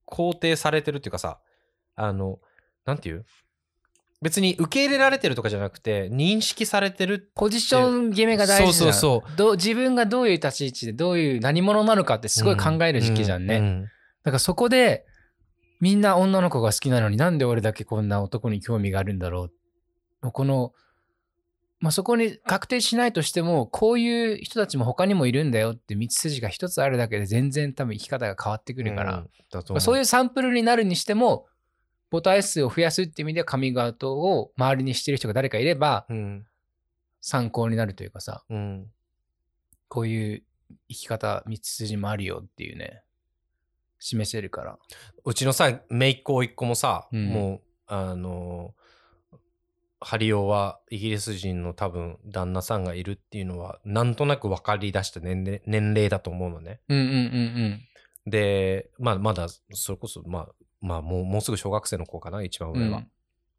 肯定されてるっていうかさ、あの、なんていう？別に受け入れられてるとかじゃなくて、認識されてるポジション決めが大事そうそうそう。どう自分がどういう立ち位置でどういう何者なのかってすごい考える時期じゃんね。ううだからそこでみんな女の子が好きなのになんで俺だけこんな男に興味があるんだろう。この、まあ、そこに確定しないとしてもこういう人たちも他にもいるんだよって道筋が一つあるだけで全然多分生き方が変わってくるから、うん。そういうサンプルになるにしても母体数を増やすっていう意味ではカミングアウトを周りにしてる人が誰かいればうん。参考になるというかさうん。こういう生き方道筋もあるよっていうね示せるからうちのさ、姪っ子甥っ子もさ、うんもう、あのハリオはイギリス人の多分旦那さんがいるっていうのはなんとなく分かり出した年齢年齢だと思うのね。うんうんうんで、まあまだそれこそまあまあもうもうすぐ小学生の子かな一番うん上は。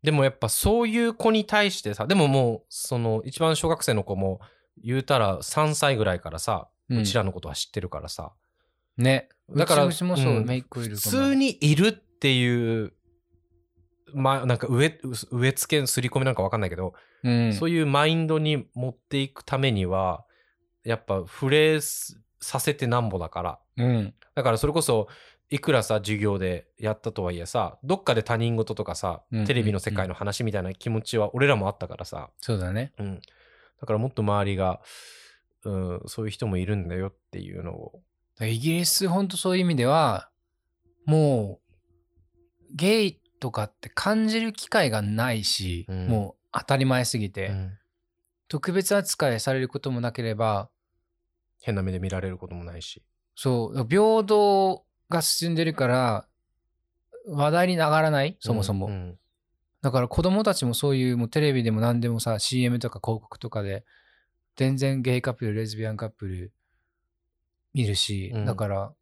でもやっぱそういう子に対してさでももうその一番小学生の子も言うたら3歳ぐらいからさ、ううんちらのことは知ってるからさねだから普通にいるっていうまあなんか植え付けすり込みなんか分かんないけど、うんそういうマインドに持っていくためにはやっぱフレーズさせてなんぼだから。うん。だからそれこそ、いくらさ、授業でやったとはいえさ、どっかで他人事とかさうん、テレビの世界の話みたいな気持ちは俺らもあったからさ、そうだね。うん。だからもっと周りが、うん、そういう人もいるんだよっていうのを。イギリス、本当そういう意味では、もう、ゲイとかって感じる機会がないし、うんもう当たり前すぎて、うん特別扱いされることもなければ、変な目で見られることもないし。そう、平等が進んでるから、話題に上がらない？そもそも。うんだから子供たちもそういうもうテレビでも何でもさ CM とか広告とかで全然ゲイカップルレズビアンカップル見るし、うん。だから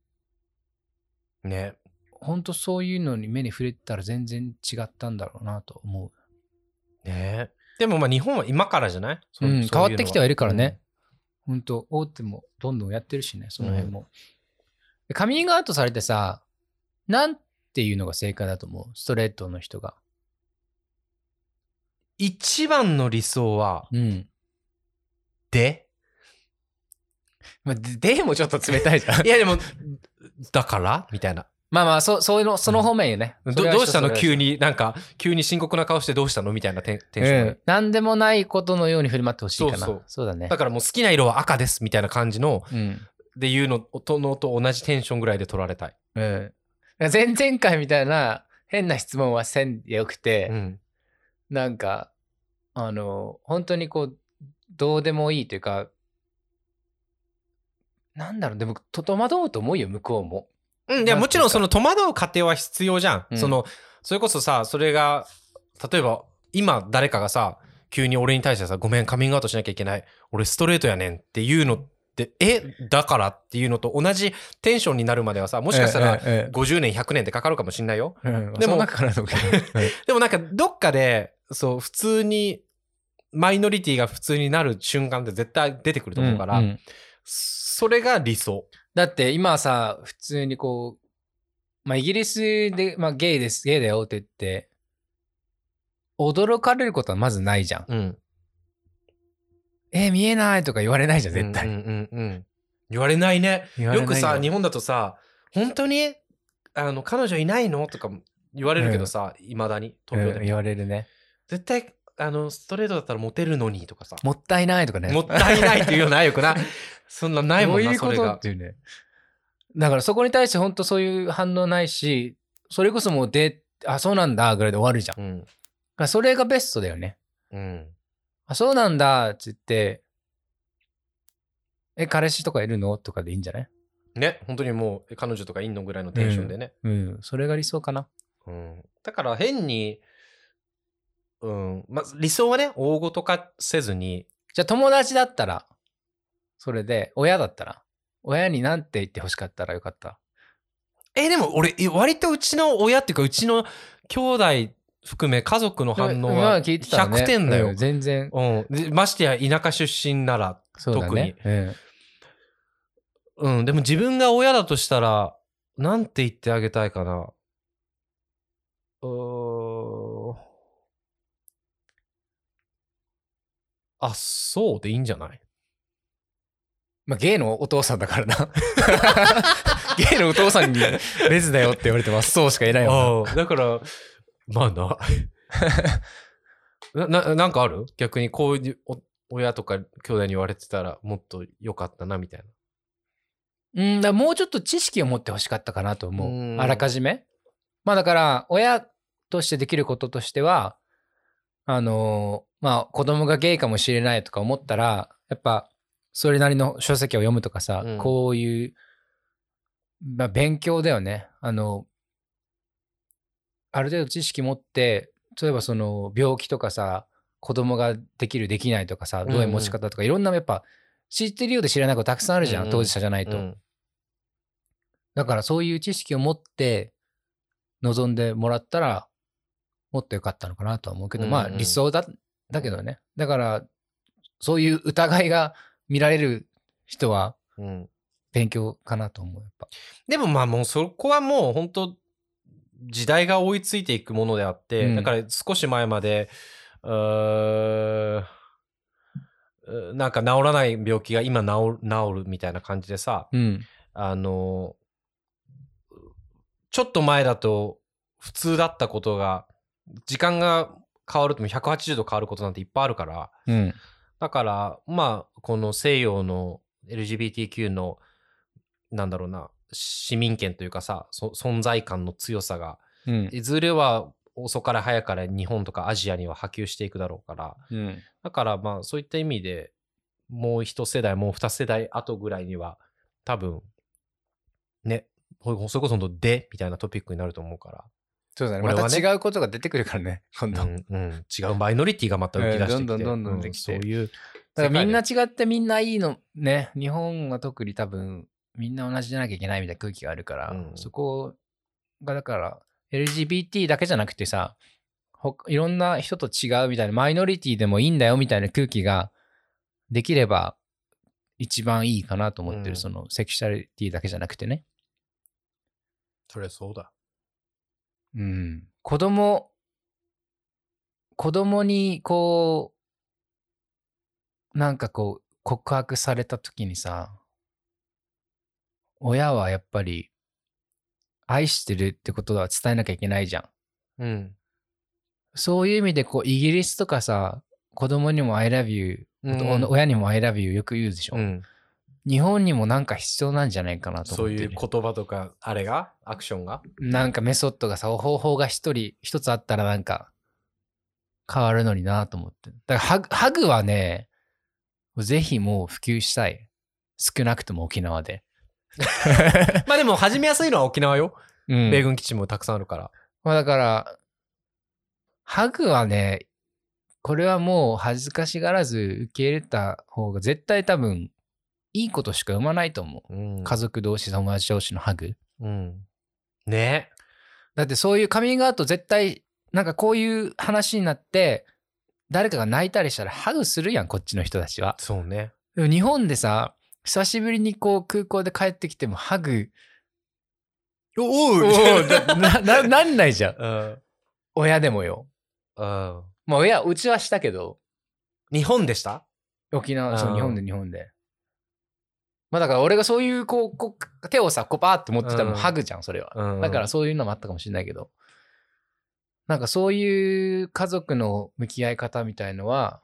ね。本当そういうのに目に触れてたら全然違ったんだろうなと思ね。でもまあ日本は今からじゃない、そう、うん、変わってきてはいるからね、。本当大手もどんどんやってるしねその辺も、でカミングアウトされてさなんていうのが正解だと思う？ストレートの人が。一番の理想は、うん。で？まあ、ででもちょっと冷たいじゃん。いやでも、だから？みたいな。まあまあそそういうのその方面よね、どそれはどうしたの？急に、なんか、急に深刻な顔してどうしたの？みたいなテンテンション。でうん、何でもないことのように振る舞ってほしいかな。そう。そうだね。だからもう好きな色は赤ですみたいな感じの、うん。で言うのとのと同じテンションぐらいで取られたい。うん。前々回みたいな変な質問はせんでよくて、うん。なんか、あの、本当にこう、どうでもいいというか、なんだろう、でも、と戸惑うと思うよ、向こうも。うん、いや、もちろんその戸惑う過程は必要じゃん。うんその、それこそさ、それが、例えば、今誰かがさ、急に俺に対してさ、ごめん、カミングアウトしなきゃいけない。俺ストレートやねんっていうのって、え、だからっていうのと同じテンションになるまではさ、もしかしたら、ええええ50年、100年ってかかるかもしんないよ。うん、でも (laughs) でもなんか、どっかで、そう、普通に、マイノリティが普通になる瞬間って絶対出てくると思うから、うんうんそれが理想。だって今さ、普通にこう、まあ、イギリスで、まあ、ゲイです、ゲイだよって言って、驚かれることはまずないじゃん。うん。えー見えないとか言われないじゃん、絶対。うんうんうんうん言われないね。言われないよくさ、日本だとさ、本当に、あの、彼女いないのとか言われるけどさ、いまだに、東京でも。うん言われるね。絶対、あの、ストレートだったらモテるのにとかさ。もったいないとかね。もったいないっていうようなよくな。(laughs) そんなないもんな、どういうこと？っそれが。ていうね。だからそこに対して本当そういう反応ないし、それこそもうで、あ、そうなんだぐらいで終わるじゃん。うん。らそれがベストだよね。うん。あ、そうなんだって言って、え、彼氏とかいるの？とかでいいんじゃない？ね、本当にもう、彼女とかいんのぐらいのテンションでね。うん、それが理想かな。うん。だから変に、うん。まず理想はね、大ごと化せずに、じゃあ友達だったら、それで、親だったら、親に何て言ってほしかったらよかった？え、でも俺、え割とうちの親っていうか、うちの兄弟含め家族の反応今は聞いてたらね100点だよ。うん全然、うんでましてや田舎出身なら、そうだね。うんうん、でも自分が親だとしたら、なんて言ってあげたいかな。あ、そうでいいんじゃない？まあ、ゲイのお父さんだからな。(laughs) ゲイのお父さんにレズだよって言われてます。そうしか言えないよああ、だから、まあな。(laughs) な、ななんかある？逆にこういうお親とか兄弟に言われてたらもっと良かったなみたいな。な。うん、だもうちょっと知識を持ってほしかったかなと思う。うんあらかじめ。まあだから、親としてできることとしては、あのーまあ子供がゲイかもしれないとか思ったら、やっぱ、それなりの書籍を読むとかさ、うんこういう、まあ勉強だよね。あの、ある程度知識持って、例えばその病気とかさ、子供ができるできないとかさ、どういう持ち方とか、いろんなやっぱ知ってるようで知らないことたくさんあるじゃん、うんうん当事者じゃないと。うんだからそういう知識を持って望んでもらったらもっと良かったのかなとは思うけど、まあうんうん理想だ、だけどね。だからそういう疑いが見られる人はうん勉強かなと思う、やっぱ。でもまあもうそこはもう本当時代が追いついていくものであって、うんだから少し前まで、なんか治らない病気が今治る治るみたいな感じでさ、うん。あの、ちょっと前だと普通だったことが、時間が変わるとも180度変わることなんていっぱいあるから、うん。だから、まあ、この西洋の LGBTQ の、なんだろうな、市民権というかさ、そ存在感の強さが、うん。いずれは遅かれ早かれ日本とかアジアには波及していくだろうから、うん。だからまあそういった意味でもう一世代、もう二世代後ぐらいには多分、ね、それこそでみたいなトピックになると思うから、そうだね。ねまた違うことが出てくるからね、(laughs) 今度。うんうん、違うマイノリティがまた浮き出してきて、うんどんどんどんどんうできてそういうだからみんな違ってみんないいのね日本は特に多分みんな同じじゃなきゃいけないみたいな空気があるから、うん。そこがだから LGBT だけじゃなくてさほいろんな人と違うみたいなマイノリティでもいいんだよみたいな空気ができれば一番いいかなと思ってる、うん。そのセクシャリティだけじゃなくてね。それそうだ。うん。子供子供にこうなんかこう告白された時にさ親はやっぱり愛してるってことは伝えなきゃいけないじゃんうん。そういう意味でこうイギリスとかさ子供にも I love you、うん親にも I love you よく言うでしょ、うん、日本にもなんか必要なんじゃないかなとそう思ってるいう言葉とか、あれが？アクションが？なんかメソッドがさ、方法が一人、一つあったらなんか変わるのになと思って。だからハグハグはね、ぜひもう普及したい。少なくとも沖縄で。まあでも始めやすいのは沖縄よ。うん米軍基地もたくさんあるから。まあだから、ハグはね、これはもう恥ずかしがらず受け入れた方が絶対多分いいことしか生まないと思う。うん家族同士、友達同士のハグ。うん。ねだってそういうカミングアウト絶対なんかこういう話になって誰かが泣いたりしたらハグするやんこっちの人たちは。そうね。でも日本でさ久しぶりにこう空港で帰ってきてもハグおおーなな (laughs) なんないじゃんうん。親でもよ。うん。まあ親うちはしたけど日本でした？沖縄そううん日本で日本で。まあだから俺がそういうこうこう手をさこうパーって持ってたらもううんハグじゃんそれは。うんだからそういうのもあったかもしれないけど、なんかそういう家族の向き合い方みたいのは、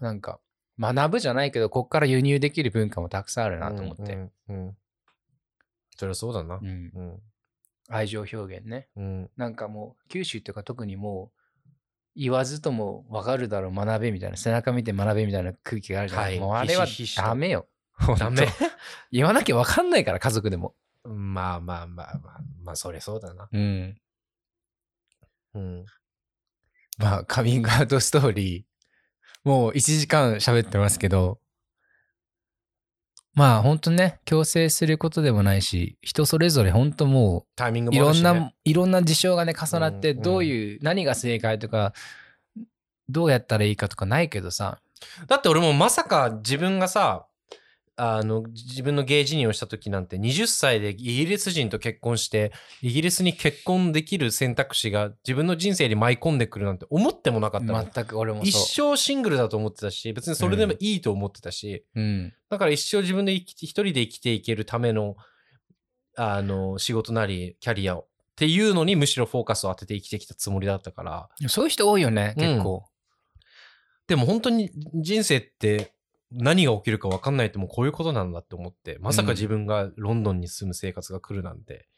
なんか学ぶじゃないけど、こっから輸入できる文化もたくさんあるなと思って。うんうんうんそりゃそうだなう。んうん。愛情表現ね。うん。なんかもう九州とか特にもう言わずとも分かるだろう学べみたいな背中見て学べみたいな空気があるじゃん。はいもうあれはダメよ。ダメ (laughs) 言わなきゃ分かんないから家族でも。まあまあまあまあ、まあそりゃそうだな。うん。うん。まあ、カミングアウトストーリー、もう1時間喋ってますけど、まあ本当ね、強制することでもないし、人それぞれ本当もタイミングう、いろんもあるし、ね。な、いろんな事象がね、重なって、うんどういう、何が正解とか、どうやったらいいかとかないけどさ、だって俺もまさか自分がさ、あの、自分のゲイ辞任をした時なんて20歳でイギリス人と結婚して、イギリスに結婚できる選択肢が自分の人生に舞い込んでくるなんて思ってもなかったの。全く俺も一そう。生シングルだと思ってたし、別にそれでもいいと思ってたし、うん。だから一生自分で一人で生きていけるための、あの、仕事なり、キャリアを。っていうのにむしろフォーカスを当てて生きてきたつもりだったから。そういう人多いよね、うん結構。でも本当に人生って何が起きるか分かんないってもうこういうことなんだって思って、まさか自分がロンドンに住む生活が来るなんて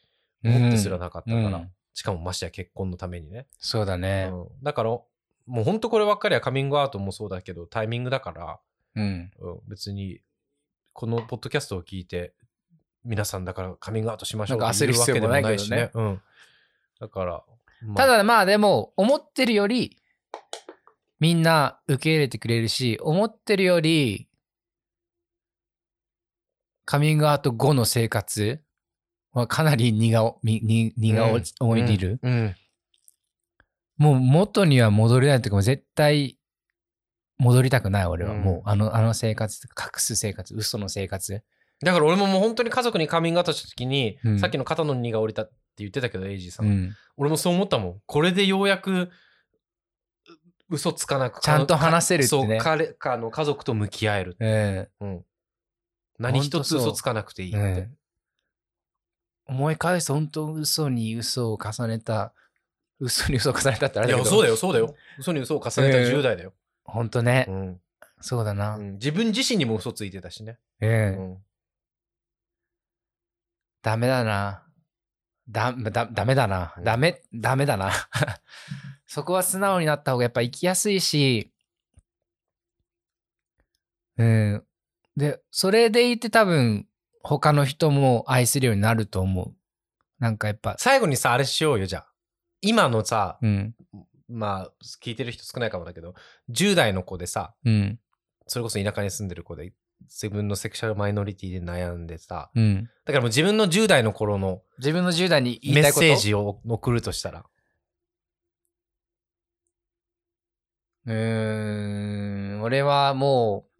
思ってすらなかったから、うんしかもましてや結婚のためにね。そうだね。うんだから、もう本当こればっかりはカミングアウトもそうだけど、タイミングだから、うん。うん別にこのポッドキャストを聞いて、皆さんだからカミングアウトしましょうなんか焦る必要もないけどねうん。だから、まあただまあでも思ってるよりみんな受け入れてくれるし思ってるよりカミングアウト後の生活はかなり荷が荷がうん。重いでいる、うん。うん。もう元には戻れないというかもう絶対戻りたくない俺は、うん。もうあのあの生活隠す生活嘘の生活。だから俺ももう本当に家族にカミングアウトした時に、うん。さっきの肩の荷が下りたって言ってたけど、エイジーさん。うん。俺もそう思ったもん。これでようやく、う嘘つかなくちゃんと話せるってね。そう彼かあの家族と向き合える、ええ。うん、何一つ嘘つかなくていいって、ええ。思い返すと本当嘘に嘘を重ねた、嘘に嘘を重ねたってあれだけど。いやそうだよそうだよ。嘘に嘘を重ねたええ。10代だよ、本当ね、うん。そうだな。うん。自分自身にも嘘ついてたしね、ええ。うん。ダメだな。だ、だ、ダメだな。ダメ、ダメだな。そこは素直になった方がやっぱ生きやすいし、うん。で、それでいて多分、他の人も愛するようになると思う。なんかやっぱ、最後にさあれしようよじゃあ。今のさ、うん、まあ聞いてる人少ないかもだけど10代の子でさうん、それこそ田舎に住んでる子で自分のセクシャルマイノリティで悩んでさうん。だからもう自分の10代の頃の自分の10代に言いメッたいこと？セージを送るとしたらうーん、俺はもう、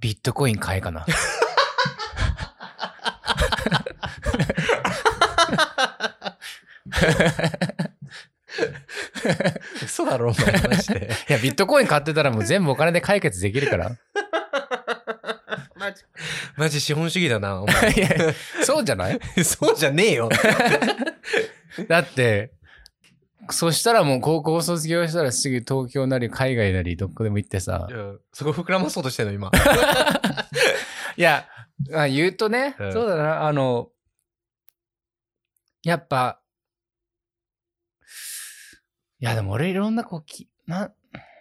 ビットコイン買えかな。嘘だろお前マジで。いや、ビットコイン買ってたらもう全部お金で解決できるから。マジ。マジ資本主義だなお前。いやそうじゃない？(laughs) そうじゃねえよ。だって、そしたらもう高校卒業したらすぐ東京なり海外なりどこでも行ってさ。い。やそこ膨らまそうとしてんの今。(laughs) いや、あ言うとね、うん。そうだな、あの、やっぱ、いやでも俺いろんなこうき、な、う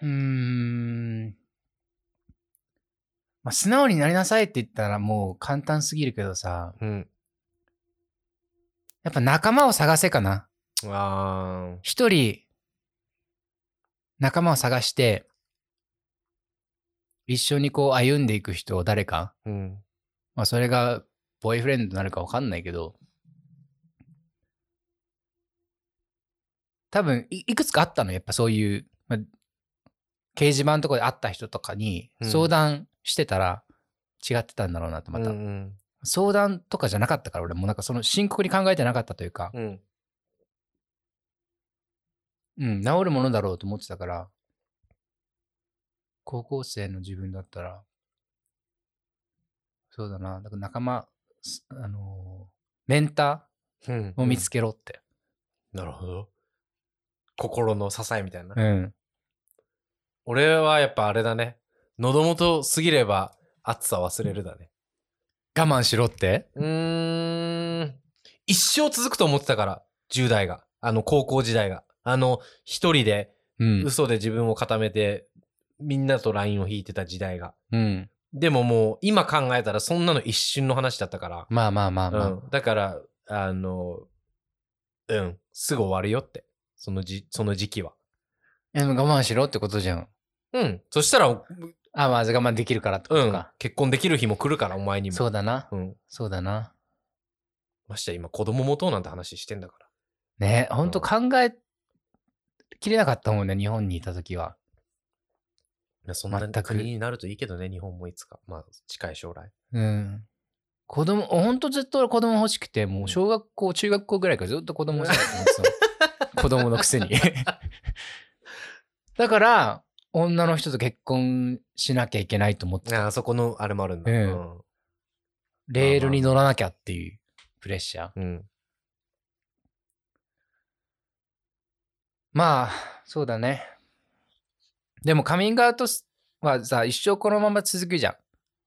ーん、まあ、素直になりなさいって言ったらもう簡単すぎるけどさ、うん。やっぱ仲間を探せかな。あ一人、仲間を探して、一緒にこう歩んでいく人を誰か、ーうん。まあそれがボーイフレンドになるかわかんないけど、多分いいくつかあったの、やっぱそういう、まあ、掲示板とかで会った人とかにうん。相談してたら違ってたんだろうなと、また。うん。相談とかじゃなかったから俺も。なんかその深刻に考えてなかったというか、うんうん、治るものだろうと思ってたから、高校生の自分だったら、そうだな、だから仲間、すあのーメンタうんーを見つけろって。なるほど。心の支えみたいな、うん。俺はやっぱあれだね。喉元過ぎれば暑さ忘れるだね。我慢しろって。うーん。一生続くと思ってたから10代が。あの高校時代があの一人でうん。嘘で自分を固めてみんなとラインを引いてた時代がうん。でももう今考えたらそんなの一瞬の話だったから、まあまあまあまあ。うん、だからあのうんすぐ終わるよってそのじその時期はでも我慢しろってことじゃん。うんそしたらあ、まあ我慢できるからってこうんとか。結婚できる日も来るからお前にもそうだな。うんそうだな。ましてや今子供持とうなんて話してんだからねほんと考えきれなかったもんね、日本にいた時は。そんな全く。国になるといいけどね日本もいつか。まあ近い将来。うん。子供、ほんとずっと俺子供欲しくて、もう小学校、中学校ぐらいからずっと子供欲しいなと思ってたの (laughs) 子供のくせに。(laughs) だから、女の人と結婚しなきゃいけないと思ってあそこのあれもあるんだ。うん。レールに乗らなきゃっていうプレッシャー。うん、うんまあ、そうだね。でもカミングアウトはさ、一生このまま続くじゃん。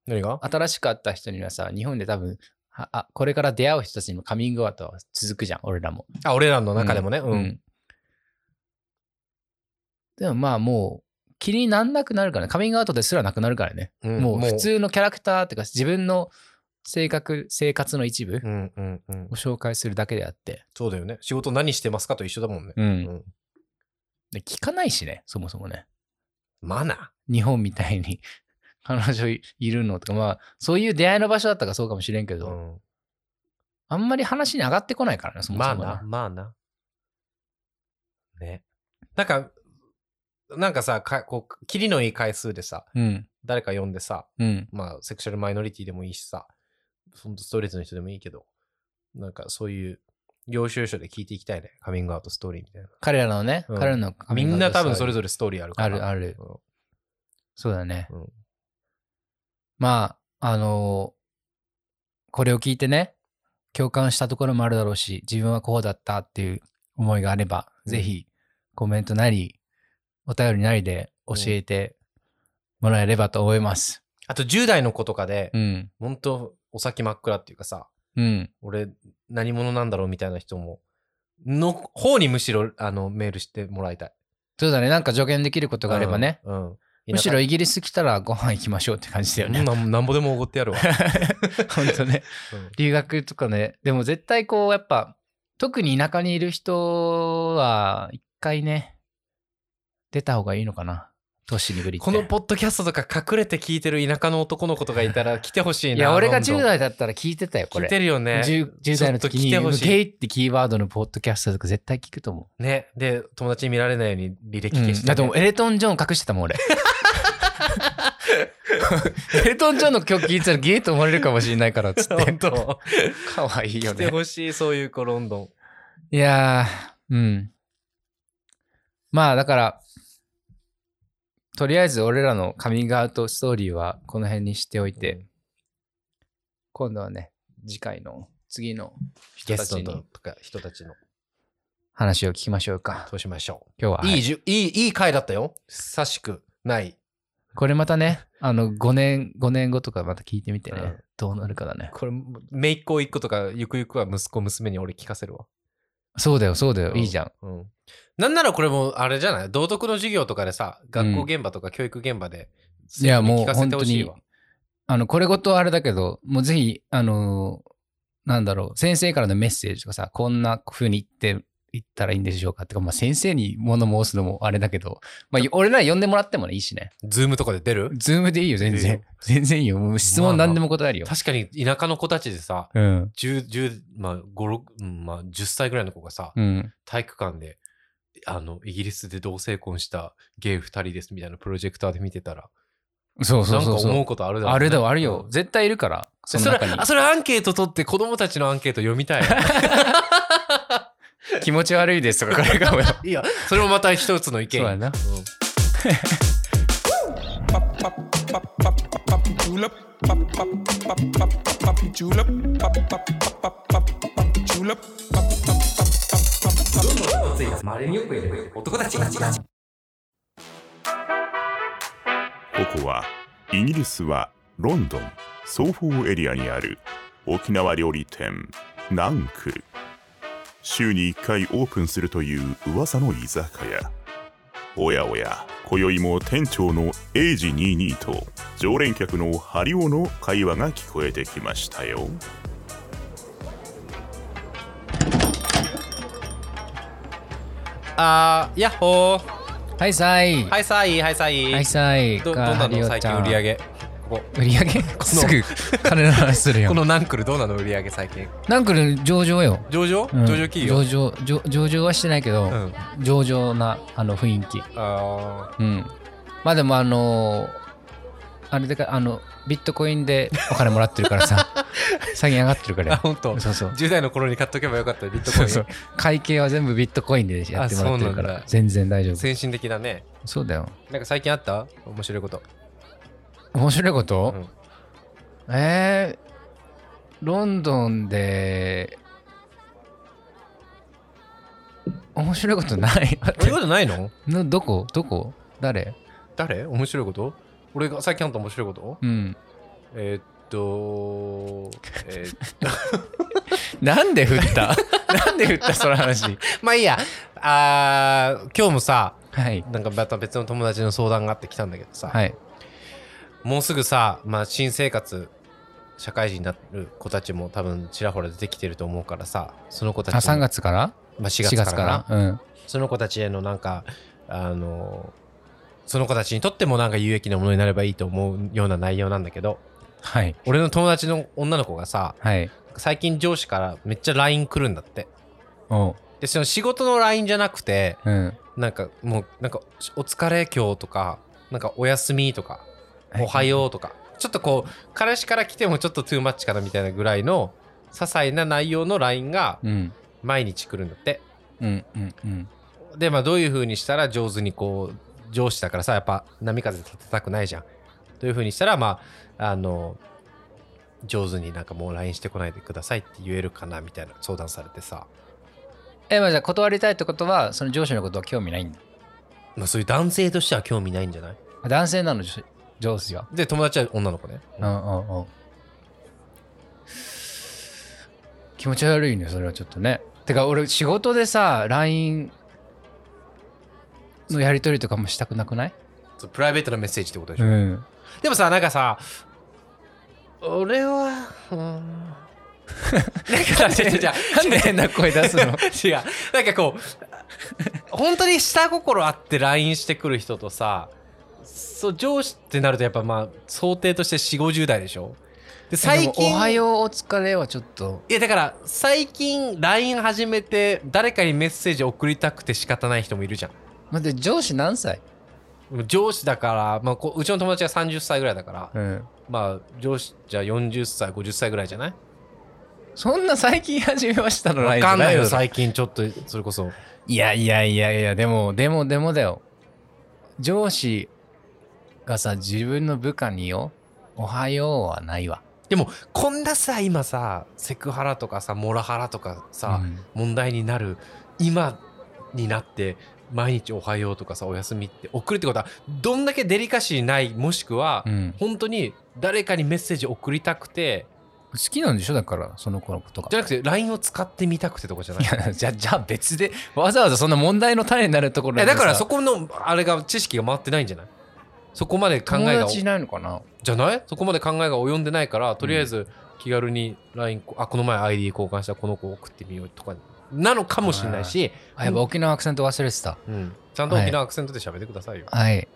何が？新しく会った人にはさ、日本で多分、ああこれから出会う人たちにもカミングアウトは続くじゃん、俺らも。あ俺らの中でもねうん、でもまあもう、気になんなくなるからね。カミングアウトですらなくなるからね。うんもう普通のキャラクターっていうか、自分の性格、生活の一部うんうんうんを紹介するだけであって。そうだよね仕事何してますかと一緒だもんね、うん。うんで聞かないしね、そもそもね。マナ日本みたいに。(laughs) 彼女いいるのとか、まあ、そういう出会いの場所だったからそうかもしれんけー、ど、うん、あんまり話に上がってこないからね、そもまあそもね、なまあなね。なんかなんかさかこうキリのいい回数でさうん、誰か呼んでさうん、まあセクシャルマイノリティでもいいしさそのストレートの人でもいいけどなんかそういう領収書で聞いていきたいね。カミングアウトストーリーみたいな。彼らのね、うん彼らのみんな多分それぞれ。ぞれストーリーあるから。あるあるうんそうだね。うんまあ、あのーこれを聞いてね、共感したところもあるだろうし、自分はこうだったっていう思いがあれば、うんぜひコメントなり、お便りなりで教えてもらえればと思います。あと10代の子とかで、うん。本当お先真っ暗っていうかさ、うん。俺何者なんだろうみたいな人も、の方にむしろあのメールしてもらいたい。そうだね。なんか助言できることがあればね。うん。うんむしろイギリス来たらご飯行きましょうって感じだよね。なんなんぼでもおごってやるわ。(laughs) 本当ね。うん留学とかね。でも絶対こう、やっぱ、特に田舎にいる人は、一回ね、出た方がいいのかな。都市にぶり。このポッドキャストとか隠れて聞いてる田舎の男の子とかいたら来てほしいな。いや、俺が10ロンドン代だったら聞いてたよ、これ。聞いてるよね。10, 10代の時に、ゲイってキーワードのポッドキャストとか絶対聞くと思ね。で、友達に見られないように履歴う。うん消して、だってエレトン・ジョン隠してたもん、俺。(laughs) エレトン・ジョンの曲聞いてたらゲイと思われるかもしれないから、つって。本当。かわいいよ来てね。ほしい、そういう子、ロンドン。いやー、うん。まあ、だから、とりあえず俺らのカミングアウトストーリーはこの辺にしておいて、うん今度はね、次回の次の人ゲストたちとか人たちの。話を聞きましょうか。そうしましょ今日は。う。いいはいじゅ、いい、いい回だったよ。久しくない。これまたね、あの、5年、5年後とかまた聞いてみてね、うんどうなるかだね。これ、めいっ子一個とか、ゆくゆくは息子、娘に俺聞かせるわ。そうだよ、そうだよ、うんいいじゃん。うん。なんならこれも、あれじゃない？道徳の授業とかでさ、学校現場とか教育現場で、いや、もう本当にあの、これごとあれだけど、もうぜひ、あのーなんだろう、先生からのメッセージとかさ、こんな風に言って、言ったらいいんでしょうかってか、まあ先生に物申すのもあれだけど、まあ俺ら呼んでもらってもいいしね。ズームとかで出る？ズームでいいよ、全然。(laughs) 全然いいよ。もう質問何でも答えるよ。確かに田舎の子たちでさ、うん。10、10、まあ、5、6、うん、まあ、10歳ぐらいの子がさ、うん。体育館で、あの、イギリスで同性婚したゲイ2人ですみたいなプロジェクターで見てたら、そうそうそうなんか思うそう。ことあるだろうねあるだろ、あるよ。うん絶対いるから。そのそれ中にあ。それアンケート取って子供たちのアンケート読みたい。(laughs) 気持ち悪いですとか、これ。(laughs) いや、それもまた一つの意見。そうやな。julep, pop pop pop pop pop julep, pop pop pop pop pop pop julep, pop pop pop pop pop pop. ここはイギリスはロンドンソーフォーエリアにある沖縄料理店ナンクル週に1回オープンするという噂の居酒屋おやおや今宵も店長のエイジ22と常連客のハリオの会話が聞こえてきましたよあー、やっほー。はいさい。はいさい、はいさい。はいさい。どどうなの？最近売り上げ。ここ売り上げ？(laughs) すぐ金の話するよ (laughs) こ。のナンクルどうなの売り上げ最近？なんか上場よ。上場、うん上場企業？上場上上場はしてないけど、うん。上場なあの雰囲気。あうん。まあでもあのーあれでか、あの、ビットコインでお金もらってるからさ、(laughs) 最近上がってるから。ほんと。そうそう。10代の頃に買っとけばよかった、ビットコイン。そうそう。会計は全部ビットコインでやってもらってるから全然大丈夫。先進的だね。そうだよ。なんか最近あった？面白いこと。面白いこと、うんえー、ロンドンで、面白いことない？面白いことないの？のどこ？どこ？誰？誰？面白いこと？俺が最近あった面白いこと？うん。えーっと、えー (laughs) なんで振った？(laughs) なんで振った？その話。まあいいや。あー今日もさ、はい。なんかまた別の友達の相談があってきたんだけどさ、はい。もうすぐさ、まあ、新生活社会人になる子たちも多分ちらほら出てきてると思うからさその子たちあ、に3月から？まあ、4 ?4 月からなうん。その子たちへのなんかあのその子たちにとってもなんか有益なものになればいいと思うような内容なんだけどはい。俺の友達の女の子がさはい。最近上司からめっちゃ LINE 来るんだって。でその仕事の LINE じゃなくてうん。なんかもうなんかお疲れ今日とかなんかお休みとかおはようとかちょっとこう彼氏から来てもちょっとトゥーマッチかなみたいなぐらいの些細な内容の LINE がうん。毎日来るんだってうんうんうんでまあどういう風にしたら上手にこう上司だからさやっぱ波風立てたくないじゃん。どういう風にしたらまああの上手になんかもう LINE してこないでくださいって言えるかなみたいな相談されてさ。えまあじゃあ断りたいってことはその上司のことは興味ないんだ。まあそういう男性としては興味ないんじゃない？男性なの上上司は。で友達は女の子ね。うんうんうん。気持ち悪いねそれはちょっとね。てか俺仕事でさ LINE のやり取りとかもしたくなくない？プライベートなメッセージってことでしょ、ん。でもさなんかさ俺はうん。なんか違う。違うで変な声出すの？(laughs) 違う。なんかこう本当に下心あって LINE してくる人とさそう上司ってなるとやっぱまあ想定として4 5 0代でしょ？で最で近もおはようお疲れはちょっと。いやだから最近 LINE 始めて誰かにメッセージ送りたくて仕方ない人もいるじゃん待って上司何歳？上司だから、まあ、こううちの友達が30歳ぐらいだからうん。まあ上司じゃあ40歳50歳ぐらいじゃない？そんな最近始めましたの？わ LINE かんないよ最近ちょっとそれこそ。いやいやいやいやでもでもでもだよ。上司がさ自分の部下によおはようはないわ。でもこんなさ今さセクハラとかさモラハラとかさ、うん。問題になる今になって毎日おはようとかさおやすみって送るってことはどんだけデリカシーないもしくは、うん。本当に誰かにメッセージ送りたくて好きなんでしょ？だからその子のことが。じゃなくて LINE を使ってみたくてとかじゃない。じゃじゃあ別でわざわざそんな問題の種になるところえだからそここのあれが知識が回ってないんじゃない？そこまで考友えが達いないのかなじゃない？そこまで考えが及んでないからとりあえず気軽に LINE、あこの前 ID 交換したこの子送ってみようとかなのかもしれないし、あやっぱ沖縄アクセント忘れてた。うん、ちゃんと沖縄アクセントで喋ってくださいよ、はい。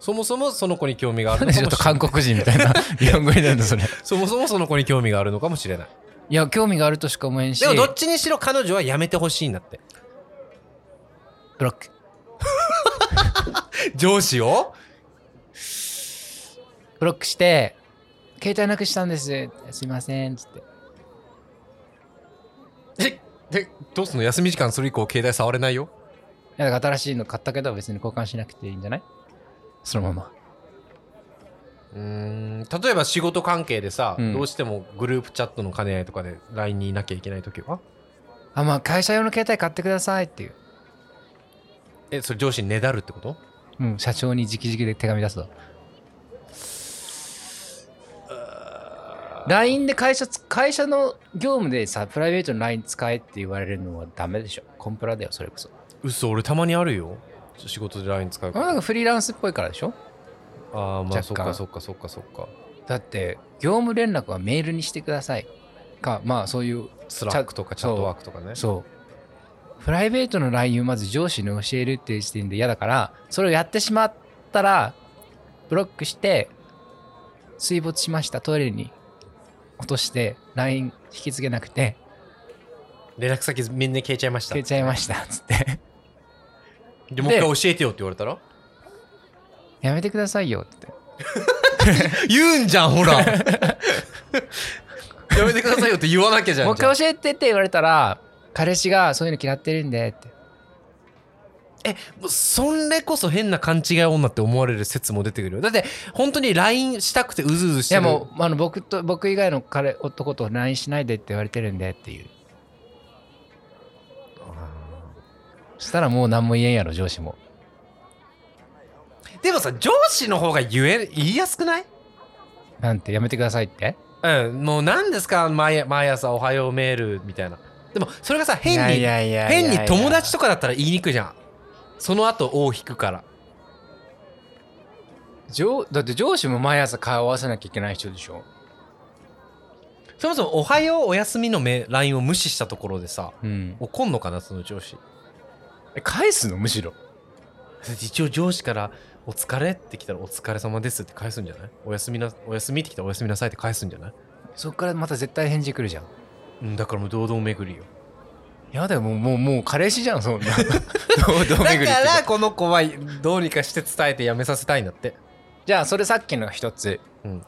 そもそもその子に興味があるなんでちょっとのかもしれない韓国人みたいな (laughs) 日本語になるのそれ。そもそもその子に興味があるのかもしれない。いや興味があるとしか思えんし。でもどっちにしろ彼女はやめてほしいんだって。ブロック。(laughs) 上司を？ブロックして携帯なくしたんです。すいません。つって。え (laughs) でどうすんの？休み時間それ以降携帯触れないよ？いやだから新しいの買ったけど別に交換しなくていいんじゃない？そのまま。うーん例えば仕事関係でさ、うん。どうしてもグループチャットの兼ね合いとかで LINE にいなきゃいけない時は？あまあ会社用の携帯買ってくださいっていう。えそれ上司にねだるってこと？うん社長に直々で手紙出すわ LINE で会社つ会社の業務でさプライベートの LINE 使えって言われるのはダメでしょ。コンプラだよそれこそ。嘘俺たまにあるよ。仕事で LINE 使うから。あなんかフリーランスっぽいからでしょ。ああまあそっかそっかそっかそっか。だって業務連絡はメールにしてください。かまあそういうスラックとかチャットワークとかね。そう。プライベートの LINE をまず上司に教えるっていう時点で嫌だからそれをやってしまったらブロックして水没しましたトイレに落として LINE 引き継げなくて連絡先みんな消えちゃいました。消えちゃいましたっつって。(laughs) でもう一回教えてよって言われたら？やめてくださいよって。(laughs) 言うんじゃんほら。(laughs) やめてくださいよって言わなきゃじゃんもう一回教えてって言われたら彼氏がそういうの嫌ってるんでってえそれこそ変な勘違い女って思われる説も出てくるよ。だって本当に LINE したくてうずうずしてる。いやもうあの僕と僕以外の彼男と LINE しないでって言われてるんでっていう。そしたらもう何も言えんやろ上司も。でもさ上司の方が言え言いやすくない？なんてやめてくださいって？うん。もう何ですか？毎毎朝おはようメールみたいな。でもそれがさ変に変に友達とかだったら言いにくいじゃんその後尾を引くから。上だって上司も毎朝顔合わせなきゃいけない人でしょ。そもそも「おはようおやすみ」のメ LINE を無視したところでさうん。怒んのかなその上司。え返すの？むしろ。一応上司から「お疲れ」って来たら「お疲れ様です」って返すんじゃない？おやすみなおやすみって来たら「おやすみなさい」って返すんじゃない？そっからまた絶対返事来るじゃん。うんだからもう堂々巡りよやだよもうもうもう彼氏じゃんそんな。(laughs) 堂々巡りってだからこの子はどうにかして伝えてやめさせたいんだって。じゃあそれさっきの一つ。うん。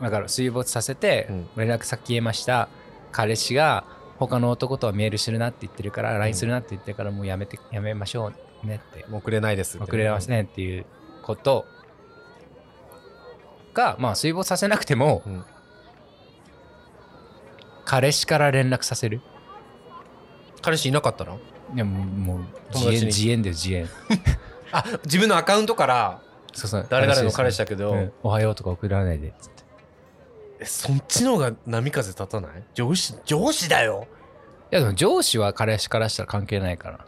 だから水没させてうん。連絡先消えました。彼氏が「他の男とはメールするなって言ってるから LINE するなって言ってるからもうやめてやめましょうねって。遅れないですって遅れますねっていうことがまあ水没させなくても、うん。彼氏から連絡させる彼氏いなかったの？いやもうもう友達に。自演自演だよ自演。(laughs) あ自分のアカウントからそうそう。誰々の彼氏だだけど、うん。おはようとか送らないで。っつってえそっちの方が波風立たない？上司上司だよ。いやでも上司は彼氏からしたら関係ないから。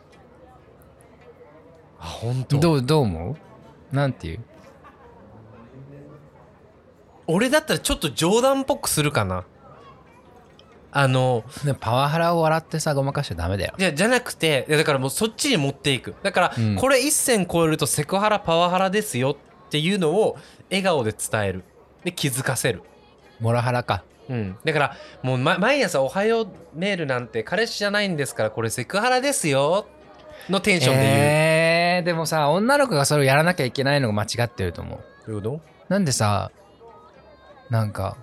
あ本当？どうどう思う？なんていう？俺だったらちょっと冗談っぽくするかなあのパワハラを笑ってさごまかしちゃダメだよ。じゃじゃなくていやだからもうそっちに持っていく。だから、うん。これ一線超えるとセクハラパワハラですよっていうのを笑顔で伝える。で気づかせる。モラハラか。うん、だからもう、ま、毎朝「おはようメールなんて彼氏じゃないんですからこれセクハラですよ」のテンションで言う、えー、でもさ女の子がそれをやらなきゃいけないのが間違ってると思う。どういうこなんでさなんか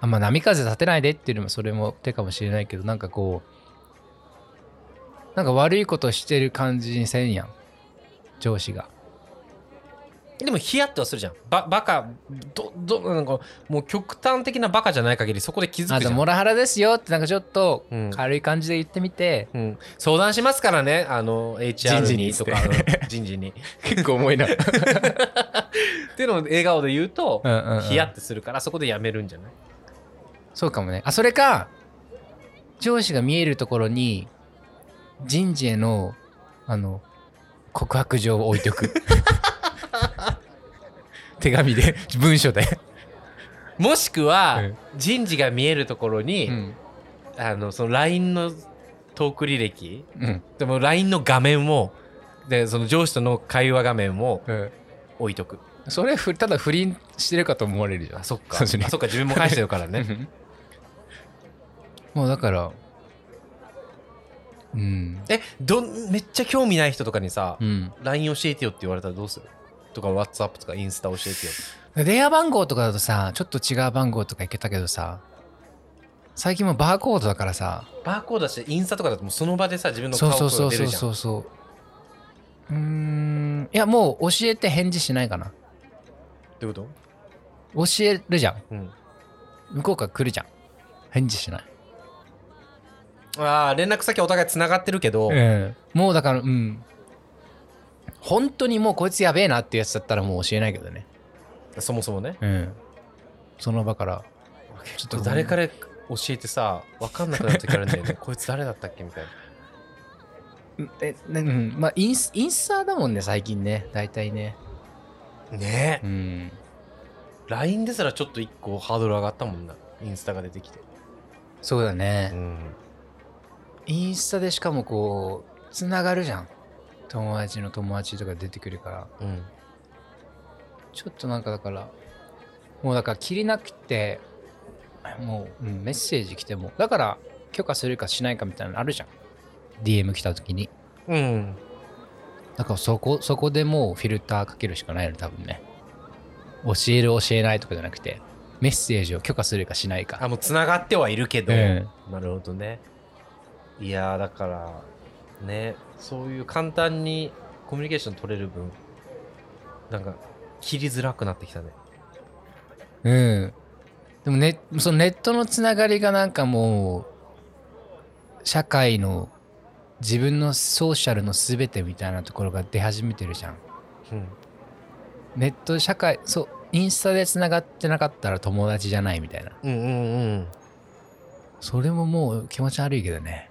あんま波風立てないでっていうのもそれも手かもしれないけどなんかこうなんか悪いことしてる感じにせんやん。上司が。とでもヒヤッとはするじゃん。ババカ。どどなんかもう極端的なバカじゃない限りそこで気づあくじゃん。とモラハラですよってなんかちょっとうん。軽い感じで言ってみて、うん、相談しますからね。あの HR ににとか。人事に結構重いな。(laughs) っていうのを笑顔で言うとうんうんうん。ヒヤッとするからそこでやめるんじゃない？そうかもね。あそれか上司が見えるところに人事へのあの告白状を置いておく。(laughs) 手紙で文書で、もしくは、うん。人事が見えるところに、うん。あのその LINE のトーク履歴うん。でも LINE の画面をでその上司との会話画面をうん、置いとく。それふただ不倫してるかと思われるじゃん。あそっか。そっか。自分も返してるからね。うんもうだからうん。えどんめっちゃ興味ない人とかにさ、うん。LINE 教えてよって言われたらどうする？とか WhatsApp とかインスタ教えてよ。電話番号とかだとさちょっと違う番号とかいけたけどさ最近もうバーコードだからさ。バーコードだしインスタとかだともうその場でさ自分のそう顔そうそうそうとか出るじゃん。そうそううーん。いやもう教えて返事しないかな。どういうこ教えるじゃん。と、うん、向こうから来るじゃん。返事しないああ連絡先お互いつながってるけど、うんもうだからうん。本当にもうこいつやべえなってやつだったらもう教えないけどね。そもそもね。うんその場から。ちょっと誰から教えてさ分かんなくなる時あるんだよね。(laughs) こいつ誰だったっけみたいな。え、ねうん、まあインスインスタだもんね最近ね。大体ね。ね。えうん。LINE ですらちょっと一個ハードル上がったもんな。インスタが出てきて。そうだね、んインスタでしかもこうつながるじゃん。友達の友達とか出てくるから。うん。ちょっとなんかだからもうだから切りなくてもう、うんメッセージ来てもだから許可するかしないかみたいなのあるじゃん。DM 来た時に。うん。だからそこそこでもうフィルターかけるしかないの多分ね。教える教えないとかじゃなくてメッセージを許可するかしないか。あもうつながってはいるけど、えなるほどねいやーだからねそういう簡単にコミュニケーション取れる分なんか切りづらくなってきたね。うん。でもねそのネットのつながりがなんかもう社会の自分のソーシャルの全てみたいなところが出始めてるじゃん。うん。ネット社会そうインスタでつながってなかったら友達じゃないみたいな。うんうんうん。それももう気持ち悪いけどね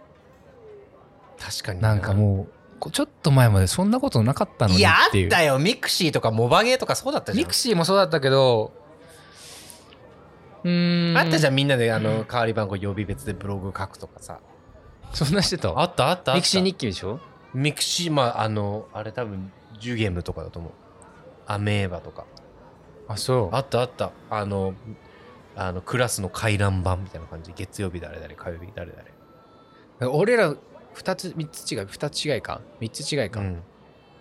確かにな。んかもうこちょっと前までそんなことなかったのにいやあっていう。ったよ。ミクシーとかモバゲーとかそうだったじゃん。ミクシーもそうだったけどうーん。あったじゃんみんなであの代わり番号曜日別でブログ書くとかさ。そんなしてた？あったあったあった。ミクシー日記でしょ？ミクシーまああのあれ多分ジュゲームとかだと思う。アメーバとか。あそう。あったあった。あのあのクラスの回覧板みたいな感じ。月曜日誰々火曜日誰々。俺ら2つ3つ違い2つ違いか？3つ違いか、うん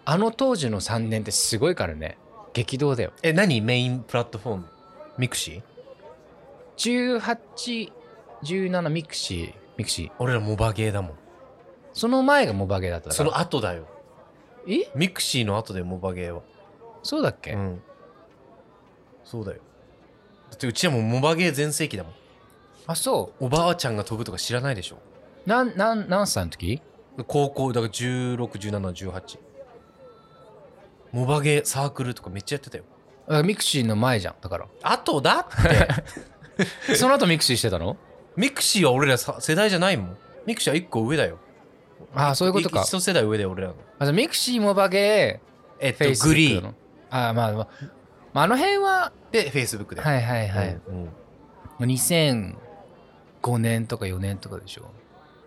あの当時の3年ってすごいからね激動だよえ何？メインプラットフォーム？ミクシー？1817ミクシミクシー。俺らモバゲーだもん。その前がモバゲーだったそ。の後だよ。え？ミクシーの後でモバゲーは。そうだっけ、うん。そうだよ。だってうちはもうモバゲー全盛期だもん。あ、そおばあちゃんが飛ぶとか知らないでしょ。う。なん、なん、何歳の時？高校、だから16、17、18。モバゲーサークルとかめっちゃやってたよ。あミクシーの前じゃん。だから。後だって。(laughs) その後ミクシーしてたの？ミクシーは俺らさ世代じゃないもん。ミクシーは1個上だよ。ああ、そういうことか。一世代上だよ、俺らの。あじゃあミクシーモバゲえっー、フェイスグリーン。ああ、まあ、まあ、まあ、あの辺は、で、フェイスブックで。はいはいはい。うんうん2005年とか4年とかでしょ。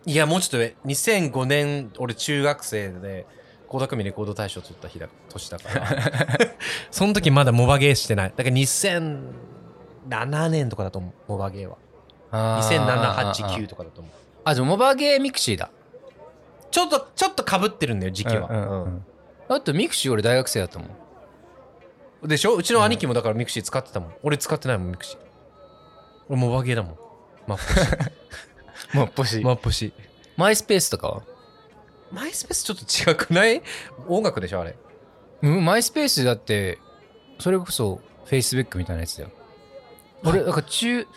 いや、もうちょっと上。2005年、俺中学生で、倖田來未レコード大賞取った日だ、年だから。(laughs) その時まだモバゲーしてない。だから2007年とかだと思う、モバゲーは。2007、8、9とかだと思う。あ、じゃあモバゲーミクシーだ。ちょっと、ちょっと被ってるんだよ、時期は。うんうんうんだってミクシー俺大学生だったもん。うんでしょ？うちの兄貴もだからミクシー使ってたもん。俺使ってないもん、ミクシー。俺モバゲーだもん。マッポシ。もうポシマッポシ。マイスペースとかは？マイスペースちょっと違くない？音楽でしょ、あれ。うん、マイスペースだって、それこそフェイスブックみたいなやつだよ。俺、だから中、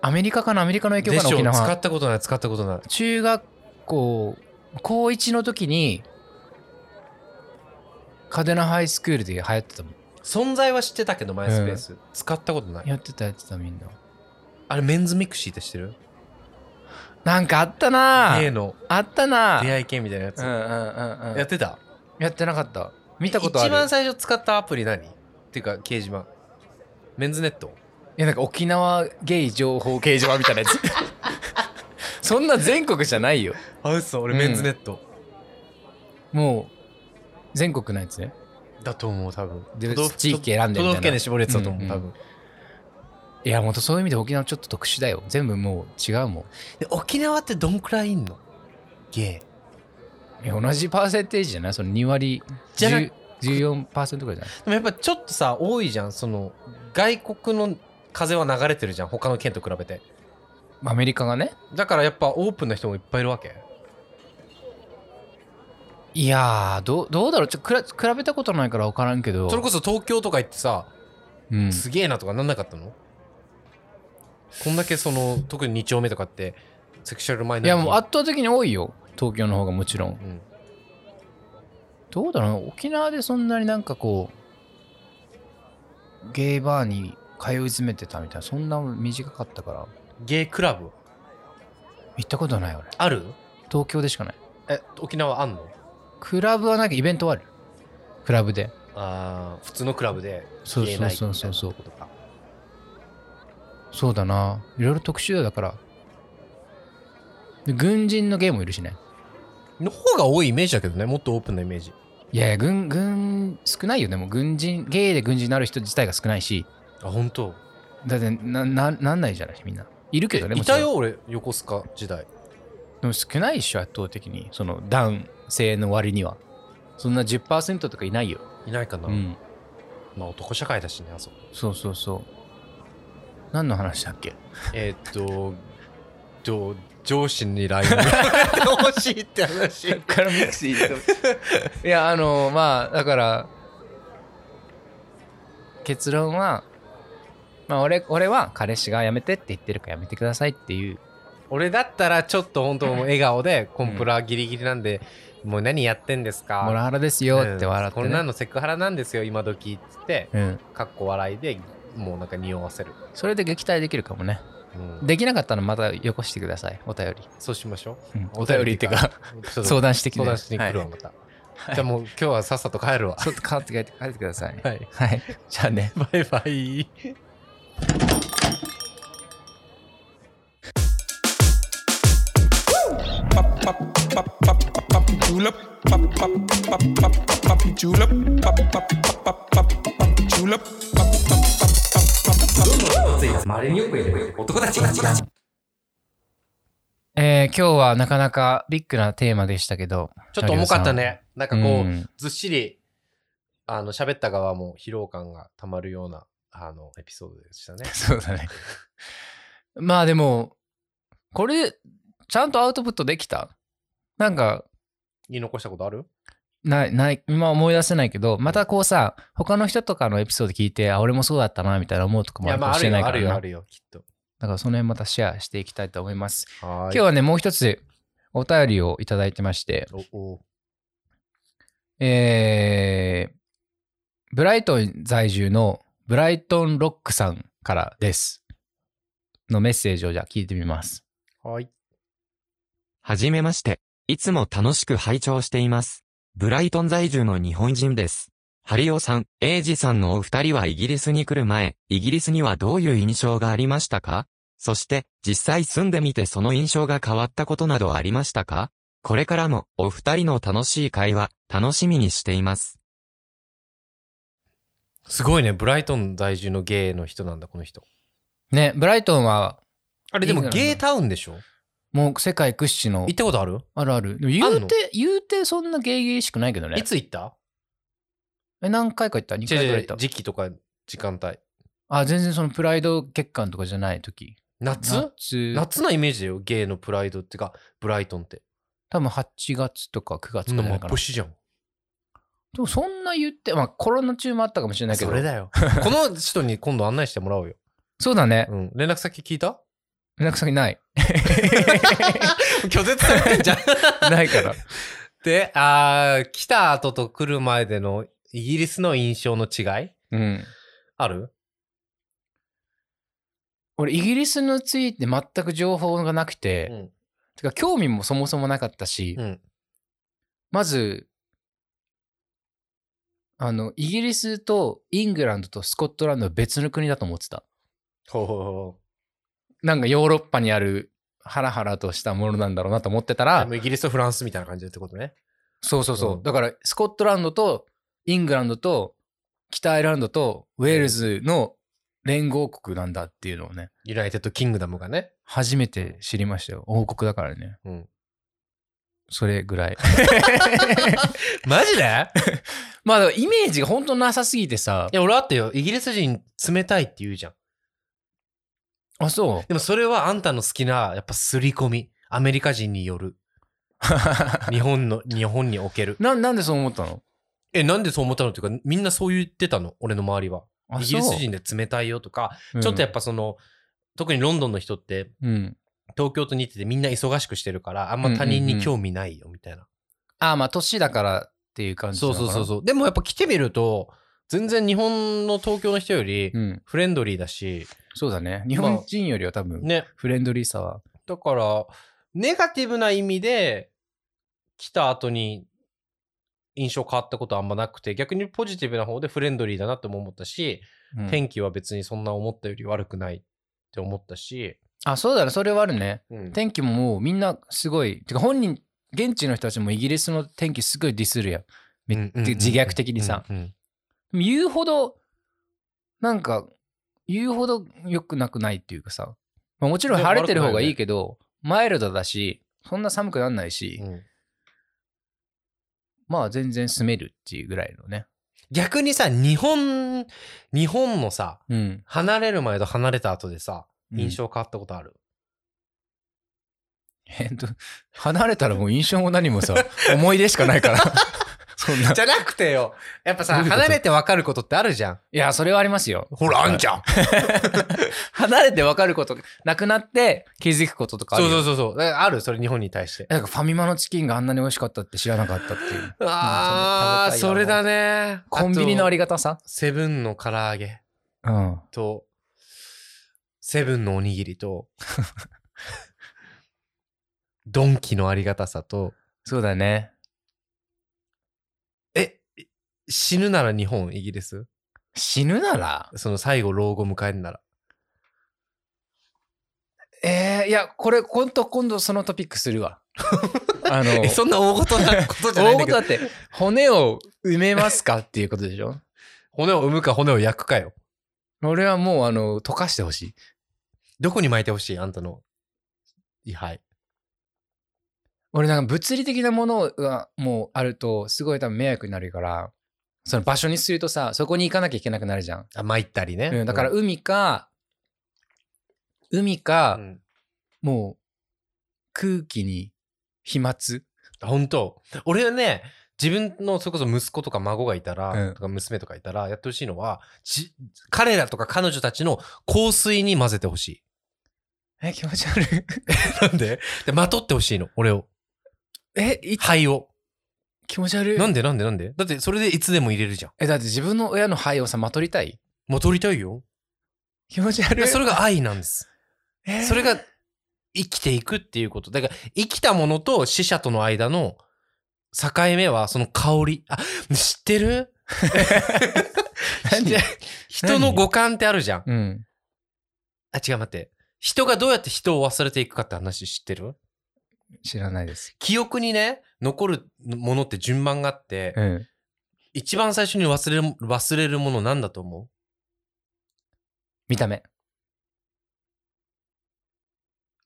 アメリカかな？アメリカの影響かな？沖縄。使ったことない、使ったことない。中学校、高1の時に、カデナハイスクールで流行ってたもん。存在は知ってたけど、マイスペース。使ったことない。やってたやってたみんな。あれ、メンズミクシーって知ってる？なんかあったなゲイのあったな出会い系みたいなやつ。うんうんうんうん。やってた？やってなかった。見たことある。一番最初使ったアプリ何？っていうか、掲示板。メンズネット？いやなんか沖縄ゲイ情報掲示板みたいなやつ。(laughs) そんな全国じゃないよ。あ、嘘俺うんメンズネット。もう、全国のやつね。だと思う、多分。地域選んでみたいな都道府県で絞るやつだと思う、うんうん多分。いや、ほんとそういう意味で沖縄ちょっと特殊だよ。全部もう違うもん。で沖縄ってどんくらいいんの？ゲイ。いや同じパーセンテージじゃない？その2割、じゃな10 14%くらいじゃない？でもやっぱちょっとさ、多いじゃん。その、外国の風は流れてるじゃん。他の県と比べて。アメリカがね？だからやっぱオープンな人もいっぱいいるわけ？いやー、どうどうだろう？ちょくら比べたことないから分からんけど。それこそ東京とか行ってさ、うん、すげえなとかなんなかったの？こんだけその、特に2丁目とかって、セクシュアルマイノいや、もう圧倒的に多いよ。東京の方がもちろん。うん。どうだろう沖縄でそんなになんかこう、ゲイバーに通い詰めてたみたいな、そんな短かったから、ゲイクラブ？行ったことない俺。ある？東京でしかない。え、沖縄あんの？クラブはなんかイベントはある。クラブで。ああ、普通のクラブでそうそうそうそうみたいなことかそうだな。いろいろ特殊だから。で軍人のゲイもいるしね。の方が多いイメージだけどね、もっとオープンなイメージ。いやいや、軍、軍、少ないよ。でも軍人、ゲイで軍人になる人自体が少ないし、あ、本当？だってな、な、なんないじゃない、みんな。いるけどね、もちろんいたよ、俺、横須賀時代。でも少ないっしょ、圧倒的に。その男性の割には。そんな10%とかいないよ。いないかな。うん。まあ男社会だしね、あそこ。そうそうそう。何の話だっけ？えーっと、上上司に LINE をやってほしいって話。からミクシーいや、あの、まあ、だから、結論は、まあ、俺、俺は彼氏が辞めてって言ってるから辞めてくださいっていう。俺だったらちょっと本当もう笑顔でコンプラギリギリなんで、もう何やってんですか？モラハラですよって笑って、ね。うんこんなのセクハラなんですよ今時っつってうん。かっこ笑いでもうなんか匂わせる、それで撃退できるかもね。うんできなかったらまたよこしてください。お便り。そうしましょう、うんお便りっていうか、相談してきて相談しに来るわ、はいまた、じゃあもう今日はさっさと帰るわちょっと変わって帰って帰ってください。はいはい。じゃあね。バイバイ julep pop pop pop pop pop pop julep pop pop pop pop pop えー、今日はなかなかビッグなテーマでしたけど。ちょっと重かったね。なんかこう、うん。ずっしりあの喋った側も疲労感がたまるようなあのエピソードでしたね。(laughs) そうだね。まあでも、これちゃんとアウトプットできた？なんか、言い残したことある？ない、ない、今思い出せないけど、またこうさ、他の人とかのエピソード聞いて、あ、俺もそうだったな、みたいな思うとかいや、もあるかもしれないからな。あるよ、あるよ、きっと。だからその辺またシェアしていきたいと思います。はーい。今日はね、もう一つお便りをいただいてまして、おおえー、ブライトン在住のブライトンロックさんからです。のメッセージをじゃあ聞いてみます。はい。はじめまして。いつも楽しく拝聴しています。ブライトン在住の日本人です。ハリオさん、エイジさんのお二人はイギリスに来る前、イギリスにはどういう印象がありましたか？そして、実際住んでみてその印象が変わったことなどありましたか？これからもお二人の楽しい会話、楽しみにしています。すごいね、ブライトン在住のゲイの人なんだ、この人。ね、ブライトンはあれ、でもゲイタウンでしょ？もう世界屈指の行ったことある？あるある。でも言うて、言うてそんなゲーゲーしくないけどね。いつ行った？え、何回か行った ?2 回ぐらい行った。時期とか時間帯。あ、全然そのプライド月間とかじゃない時。夏？夏夏なイメージだよ、ゲイのプライドってか、ブライトンって。多分8月とか9月とかかな。っ星じゃん。でもそんな言って、まあコロナ中もあったかもしれないけど。それだよ。(laughs) この人に今度案内してもらおうよ。そうだね。うん。連絡先聞いた？連絡先ない。拒絶されてんじゃん。(laughs) ないから。で、あー来た後と来る前でのイギリスの印象の違い？うん。ある？俺、イギリスについて全く情報がなくて、ん。てか興味もそもそもなかったし、うん。まず、あの、イギリスとイングランドとスコットランドは別の国だと思ってた。ほうほうほなんかヨーロッパにあるハラハラとしたものなんだろうなと思ってたう。らイギリスとフランスみたいな感じってことね。そうそうそう。うんだから、スコットランドとイングランドと北アイルランドとウェールズの連合国なんだっていうのをね、 United Kingdom がね。初めて知りましたよ。王国だからね。うん。それぐらい。(laughs) マジで？(laughs) まあ、イメージが本当なさすぎてさい、や、俺あってよ。イギリス人冷たいって言うじゃん。あ、そう。でもそれはあんたの好きな、やっぱ刷り込み。アメリカ人による。(laughs) 日本の、日本における。な、なんでそう思ったの？え、なんでそう思ったのっていうか、みんなそう言ってたの。俺の周りは。あイギリス人で冷たいよとか、うんちょっとやっぱその、特にロンドンの人って、うん。東京と似ててみんな忙しくしてるから、あんま他人に興味ないよ、みたいな。あ、まあ、年だからっていう感じそうそうそうう。そう。でもやっぱ来てみると、全然日本の東京の人よりうん。フレンドリーだし、そうだね。日本人よりは多分、ね。フレンドリーさは。だから、ネガティブな意味で、来た後に印象変わったことはあんまなくて、逆にポジティブな方でフレンドリーだなとも思ったし、うん天気は別にそんな思ったより悪くないって思ったし、あ、そうだね。それはあるね。うん天気ももうみんなすごい。てか本人、現地の人たちもイギリスの天気すごいディスるやん。めうんうんうんうん自虐的にさ。うんうん言うほど、なんか、言うほど良くなくないっていうかさ。まあ、もちろんで晴れてる方がいいけど、マイルドだし、そんな寒くなんないし、うんまあ全然住めるっていうぐらいのね。逆にさ、日本、日本のさ、うん。離れる前と離れた後でさ、うん印象変わったことある、えっと、離れたらもう印象も何もさ、思い出しかないから。(laughs) そんな。じゃなくてよ。やっぱさ、離れて分かることってあるじゃん。いや、それはありますよ。ほら、あんじゃん。(laughs) 離れて分かること、なくなって気づくこととかあるよ。そうそうそうそう。ある？それ日本に対して。なんかファミマのチキンがあんなに美味しかったって知らなかったっていう。ああ、うんそれだね。コンビニのありりがたさ？セブンの唐揚げうん。と、セブンのおにぎりと、(laughs) ドンキのありがたさと、そうだね。え、死ぬなら日本、イギリス？死ぬなら？その最後老後迎えるなら。えー、いや、これ、今度、今度そのトピックするわ。(laughs) あの、え、そんな大事なことじゃないんだけど大事だっ。て、骨を埋めますかっていうことでしょ？骨を産むか骨を焼くかよ。俺はもう、あの、溶かしてほしい。どこに巻いてほしい？あんたの位牌。俺なんか物理的なものがもうあると、すごい多分迷惑になるから、その場所にするとさ、そこに行かなきゃいけなくなるじゃん。あ、巻いたりね。うん、だから海か、海か、うんもう、空気に飛沫本当俺はね、自分のそれこそ息子とか孫がいたら、うんとか娘とかいたら、やってほしいのは、じ彼らとか彼女たちの香水に混ぜてほしい。え、気持ち悪い。(laughs) なんで？で、まとってほしいの、俺を。え、い肺を。気持ち悪い。なんでなんでなんで？だってそれでいつでも入れるじゃん。え、だって自分の親の肺をさ、まとりたいまとりたいよ。気持ち悪い。それが愛なんです。えーそれが生きていくっていうこと。だから生きたものと死者との間の境目はその香り。あ、知ってる？(laughs) 人の五感ってあるじゃん。うん。あ、違う待って。人がどうやって人を忘れていくかって話知ってる？知らないです。記憶にね、残るものって順番があって、うん。一番最初に忘れる、忘れるものなんだと思う？見た目。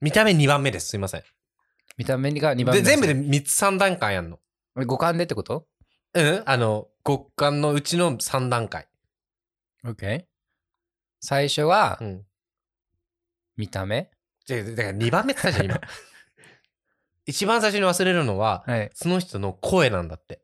見た目2番目です。すいません。見た目が2番目で、全部で3つ3段階やんの。で。五感でってこと？うんあの、極感のうちの3段階。?OK。最初はう、ん。見た目？じゃあだから2番目って言ったじゃん、今。(laughs) 一番最初に忘れるのは、はい。その人の声なんだって。で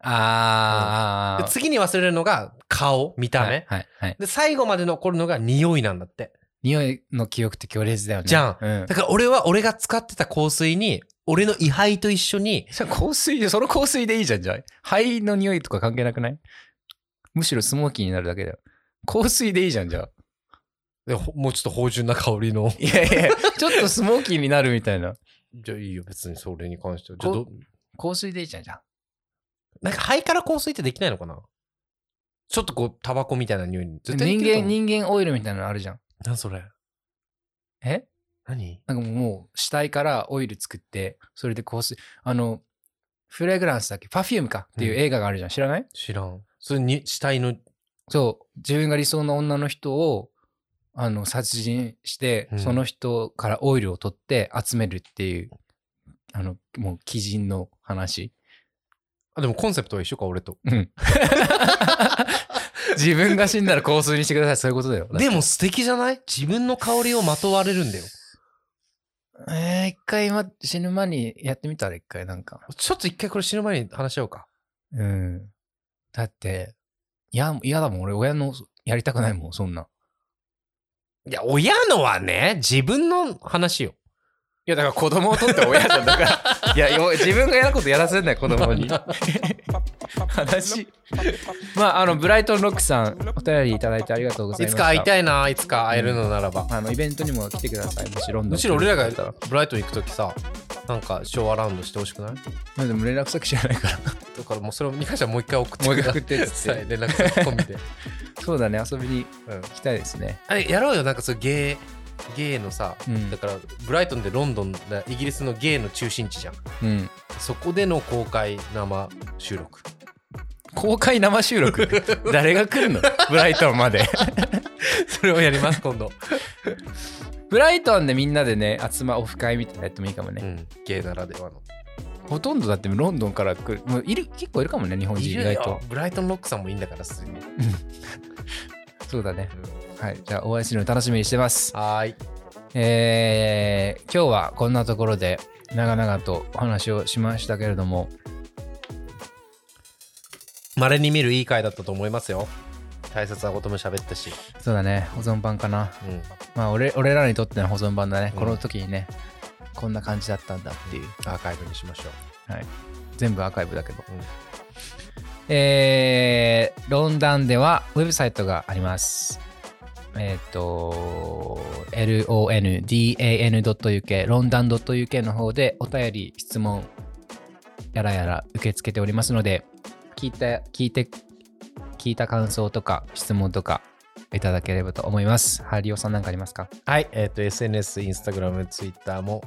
あー。次に忘れるのが顔、見た目。はい。はい。はいで、最後まで残るのが匂いなんだって。匂いの記憶って強烈だよね。じゃんうんだ。から俺は、俺が使ってた香水に、俺の位牌と一緒に、それ香水で、その香水でいいじゃん、じゃあ。肺の匂いとか関係なくない？むしろスモーキーになるだけだよ。香水でいいじゃん、じゃあ。もうちょっと芳醇な香りの。いやいや、ちょっとスモーキーになるみたいな。じゃあいいよ、別にそれに関しては。じゃあど香水でいいじゃん、じゃあ。なんか肺から香水ってできないのかな？ちょっとこう、タバコみたいな匂いに。人間、人間オイルみたいなのあるじゃん。何それ？え？何？なんかもう、死体からオイル作って、それで香水、あの、フレグランスだっけ？パフュームかっていう映画があるじゃん。知らない？知らん。それに、死体の、そう。自分が理想の女の人を、あの、殺人して、うんその人からオイルを取って集めるっていう、あの、もう、鬼人の話。あ、でもコンセプトは一緒か、俺と。うん。(laughs) 自分が死んだら香水にしてください。そういうことだよ。でも素敵じゃない？自分の香りをまとわれるんだよ。えー、一回今死ぬ前にやってみたら一回なんか。ちょっと一回これ死ぬ前に話し合おうか。うん。だって、いや、嫌だもん。俺、親のやりたくないもん、そんな。いや、親のはね、自分の話よ。いや、だから子供を取って親じゃん。だから、(laughs) いや、よ自分がやることやらせんない、子供に。話。まあ、あの、ブライトンロックさん、お便りいただいてありがとうございました。いつか会いい。たいな、いつか会えるのならば。あの、イベントにも来てください。もしロンドンむしろ俺らがブライトン行くときさ、なんかショーアラウンドしてほしくない？まあでも連絡先知らないから。(laughs) だからもうそれに関してはもう一回送ってもう一回送ってっつってはい連絡先込みで。(laughs) そうだね、遊びにうん来たいですね。あれ、やろうよ、なんかそうゲー、ゲーのさ、うんだからブライトンでロンドン、だイギリスのゲーの中心地じゃん。うん。そこでの公開生収録。公開生収録？(laughs) 誰が来るの？ブライトンまで。(laughs) それをやります、今度。ブライトンでみんなでね、集まオフ会みたいなのやってもいいかもね。うん、ゲーならではの。ほとんどだってロンドンから来る。もういる、結構いるかもね、日本人意外と。ブライトンロックさんもいいんだから、すでに。そうだね。はい。じゃあ、お会いするの楽しみにしてます。はーい。えー、今日はこんなところで長々とお話をしましたけれども、稀に見るいい回だったと思いますよ。大切なことも喋ったし。そうだね、保存版かな。うん。まあ、俺俺らにとっての保存版だね。うんこの時にね、こんな感じだったんだっていう。アーカイブにしましょう。はい。全部アーカイブだけど。うんえー、ロンダンではウェブサイトがあります。えっ、と、londan.uk、ロンダン .uk の方でお便り、質問、やらやら受け付けておりますので、聞いた、聞いて、聞いた感想とか質問とかいただければと思います。ハリオさんなんかありますか？はい。えっ、と、SNS、インスタグラム、ツイッターも、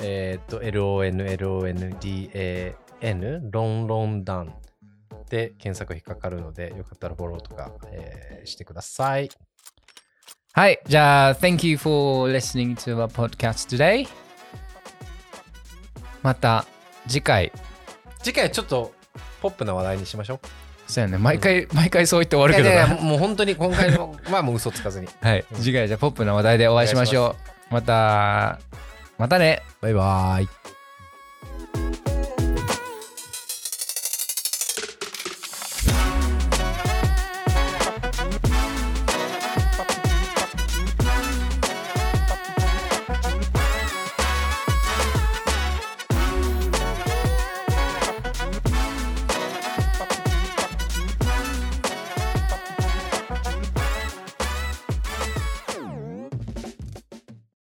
えっ、と、LONLONDAN、ロンロンダンで検索引っかかるので、よかったらフォローとか、えーしてください。はい。じゃあ、Thank you for listening to our podcast today. また次回、次回ちょっとポップな話題にしましょう。そうやね。毎回、毎回そう言って終わるけどいやいやな。もう本当に今回のはもう嘘つかずに。(laughs) はい。次回じゃあポップな話題でお会いしましょう。また、またね。ババイバーイ。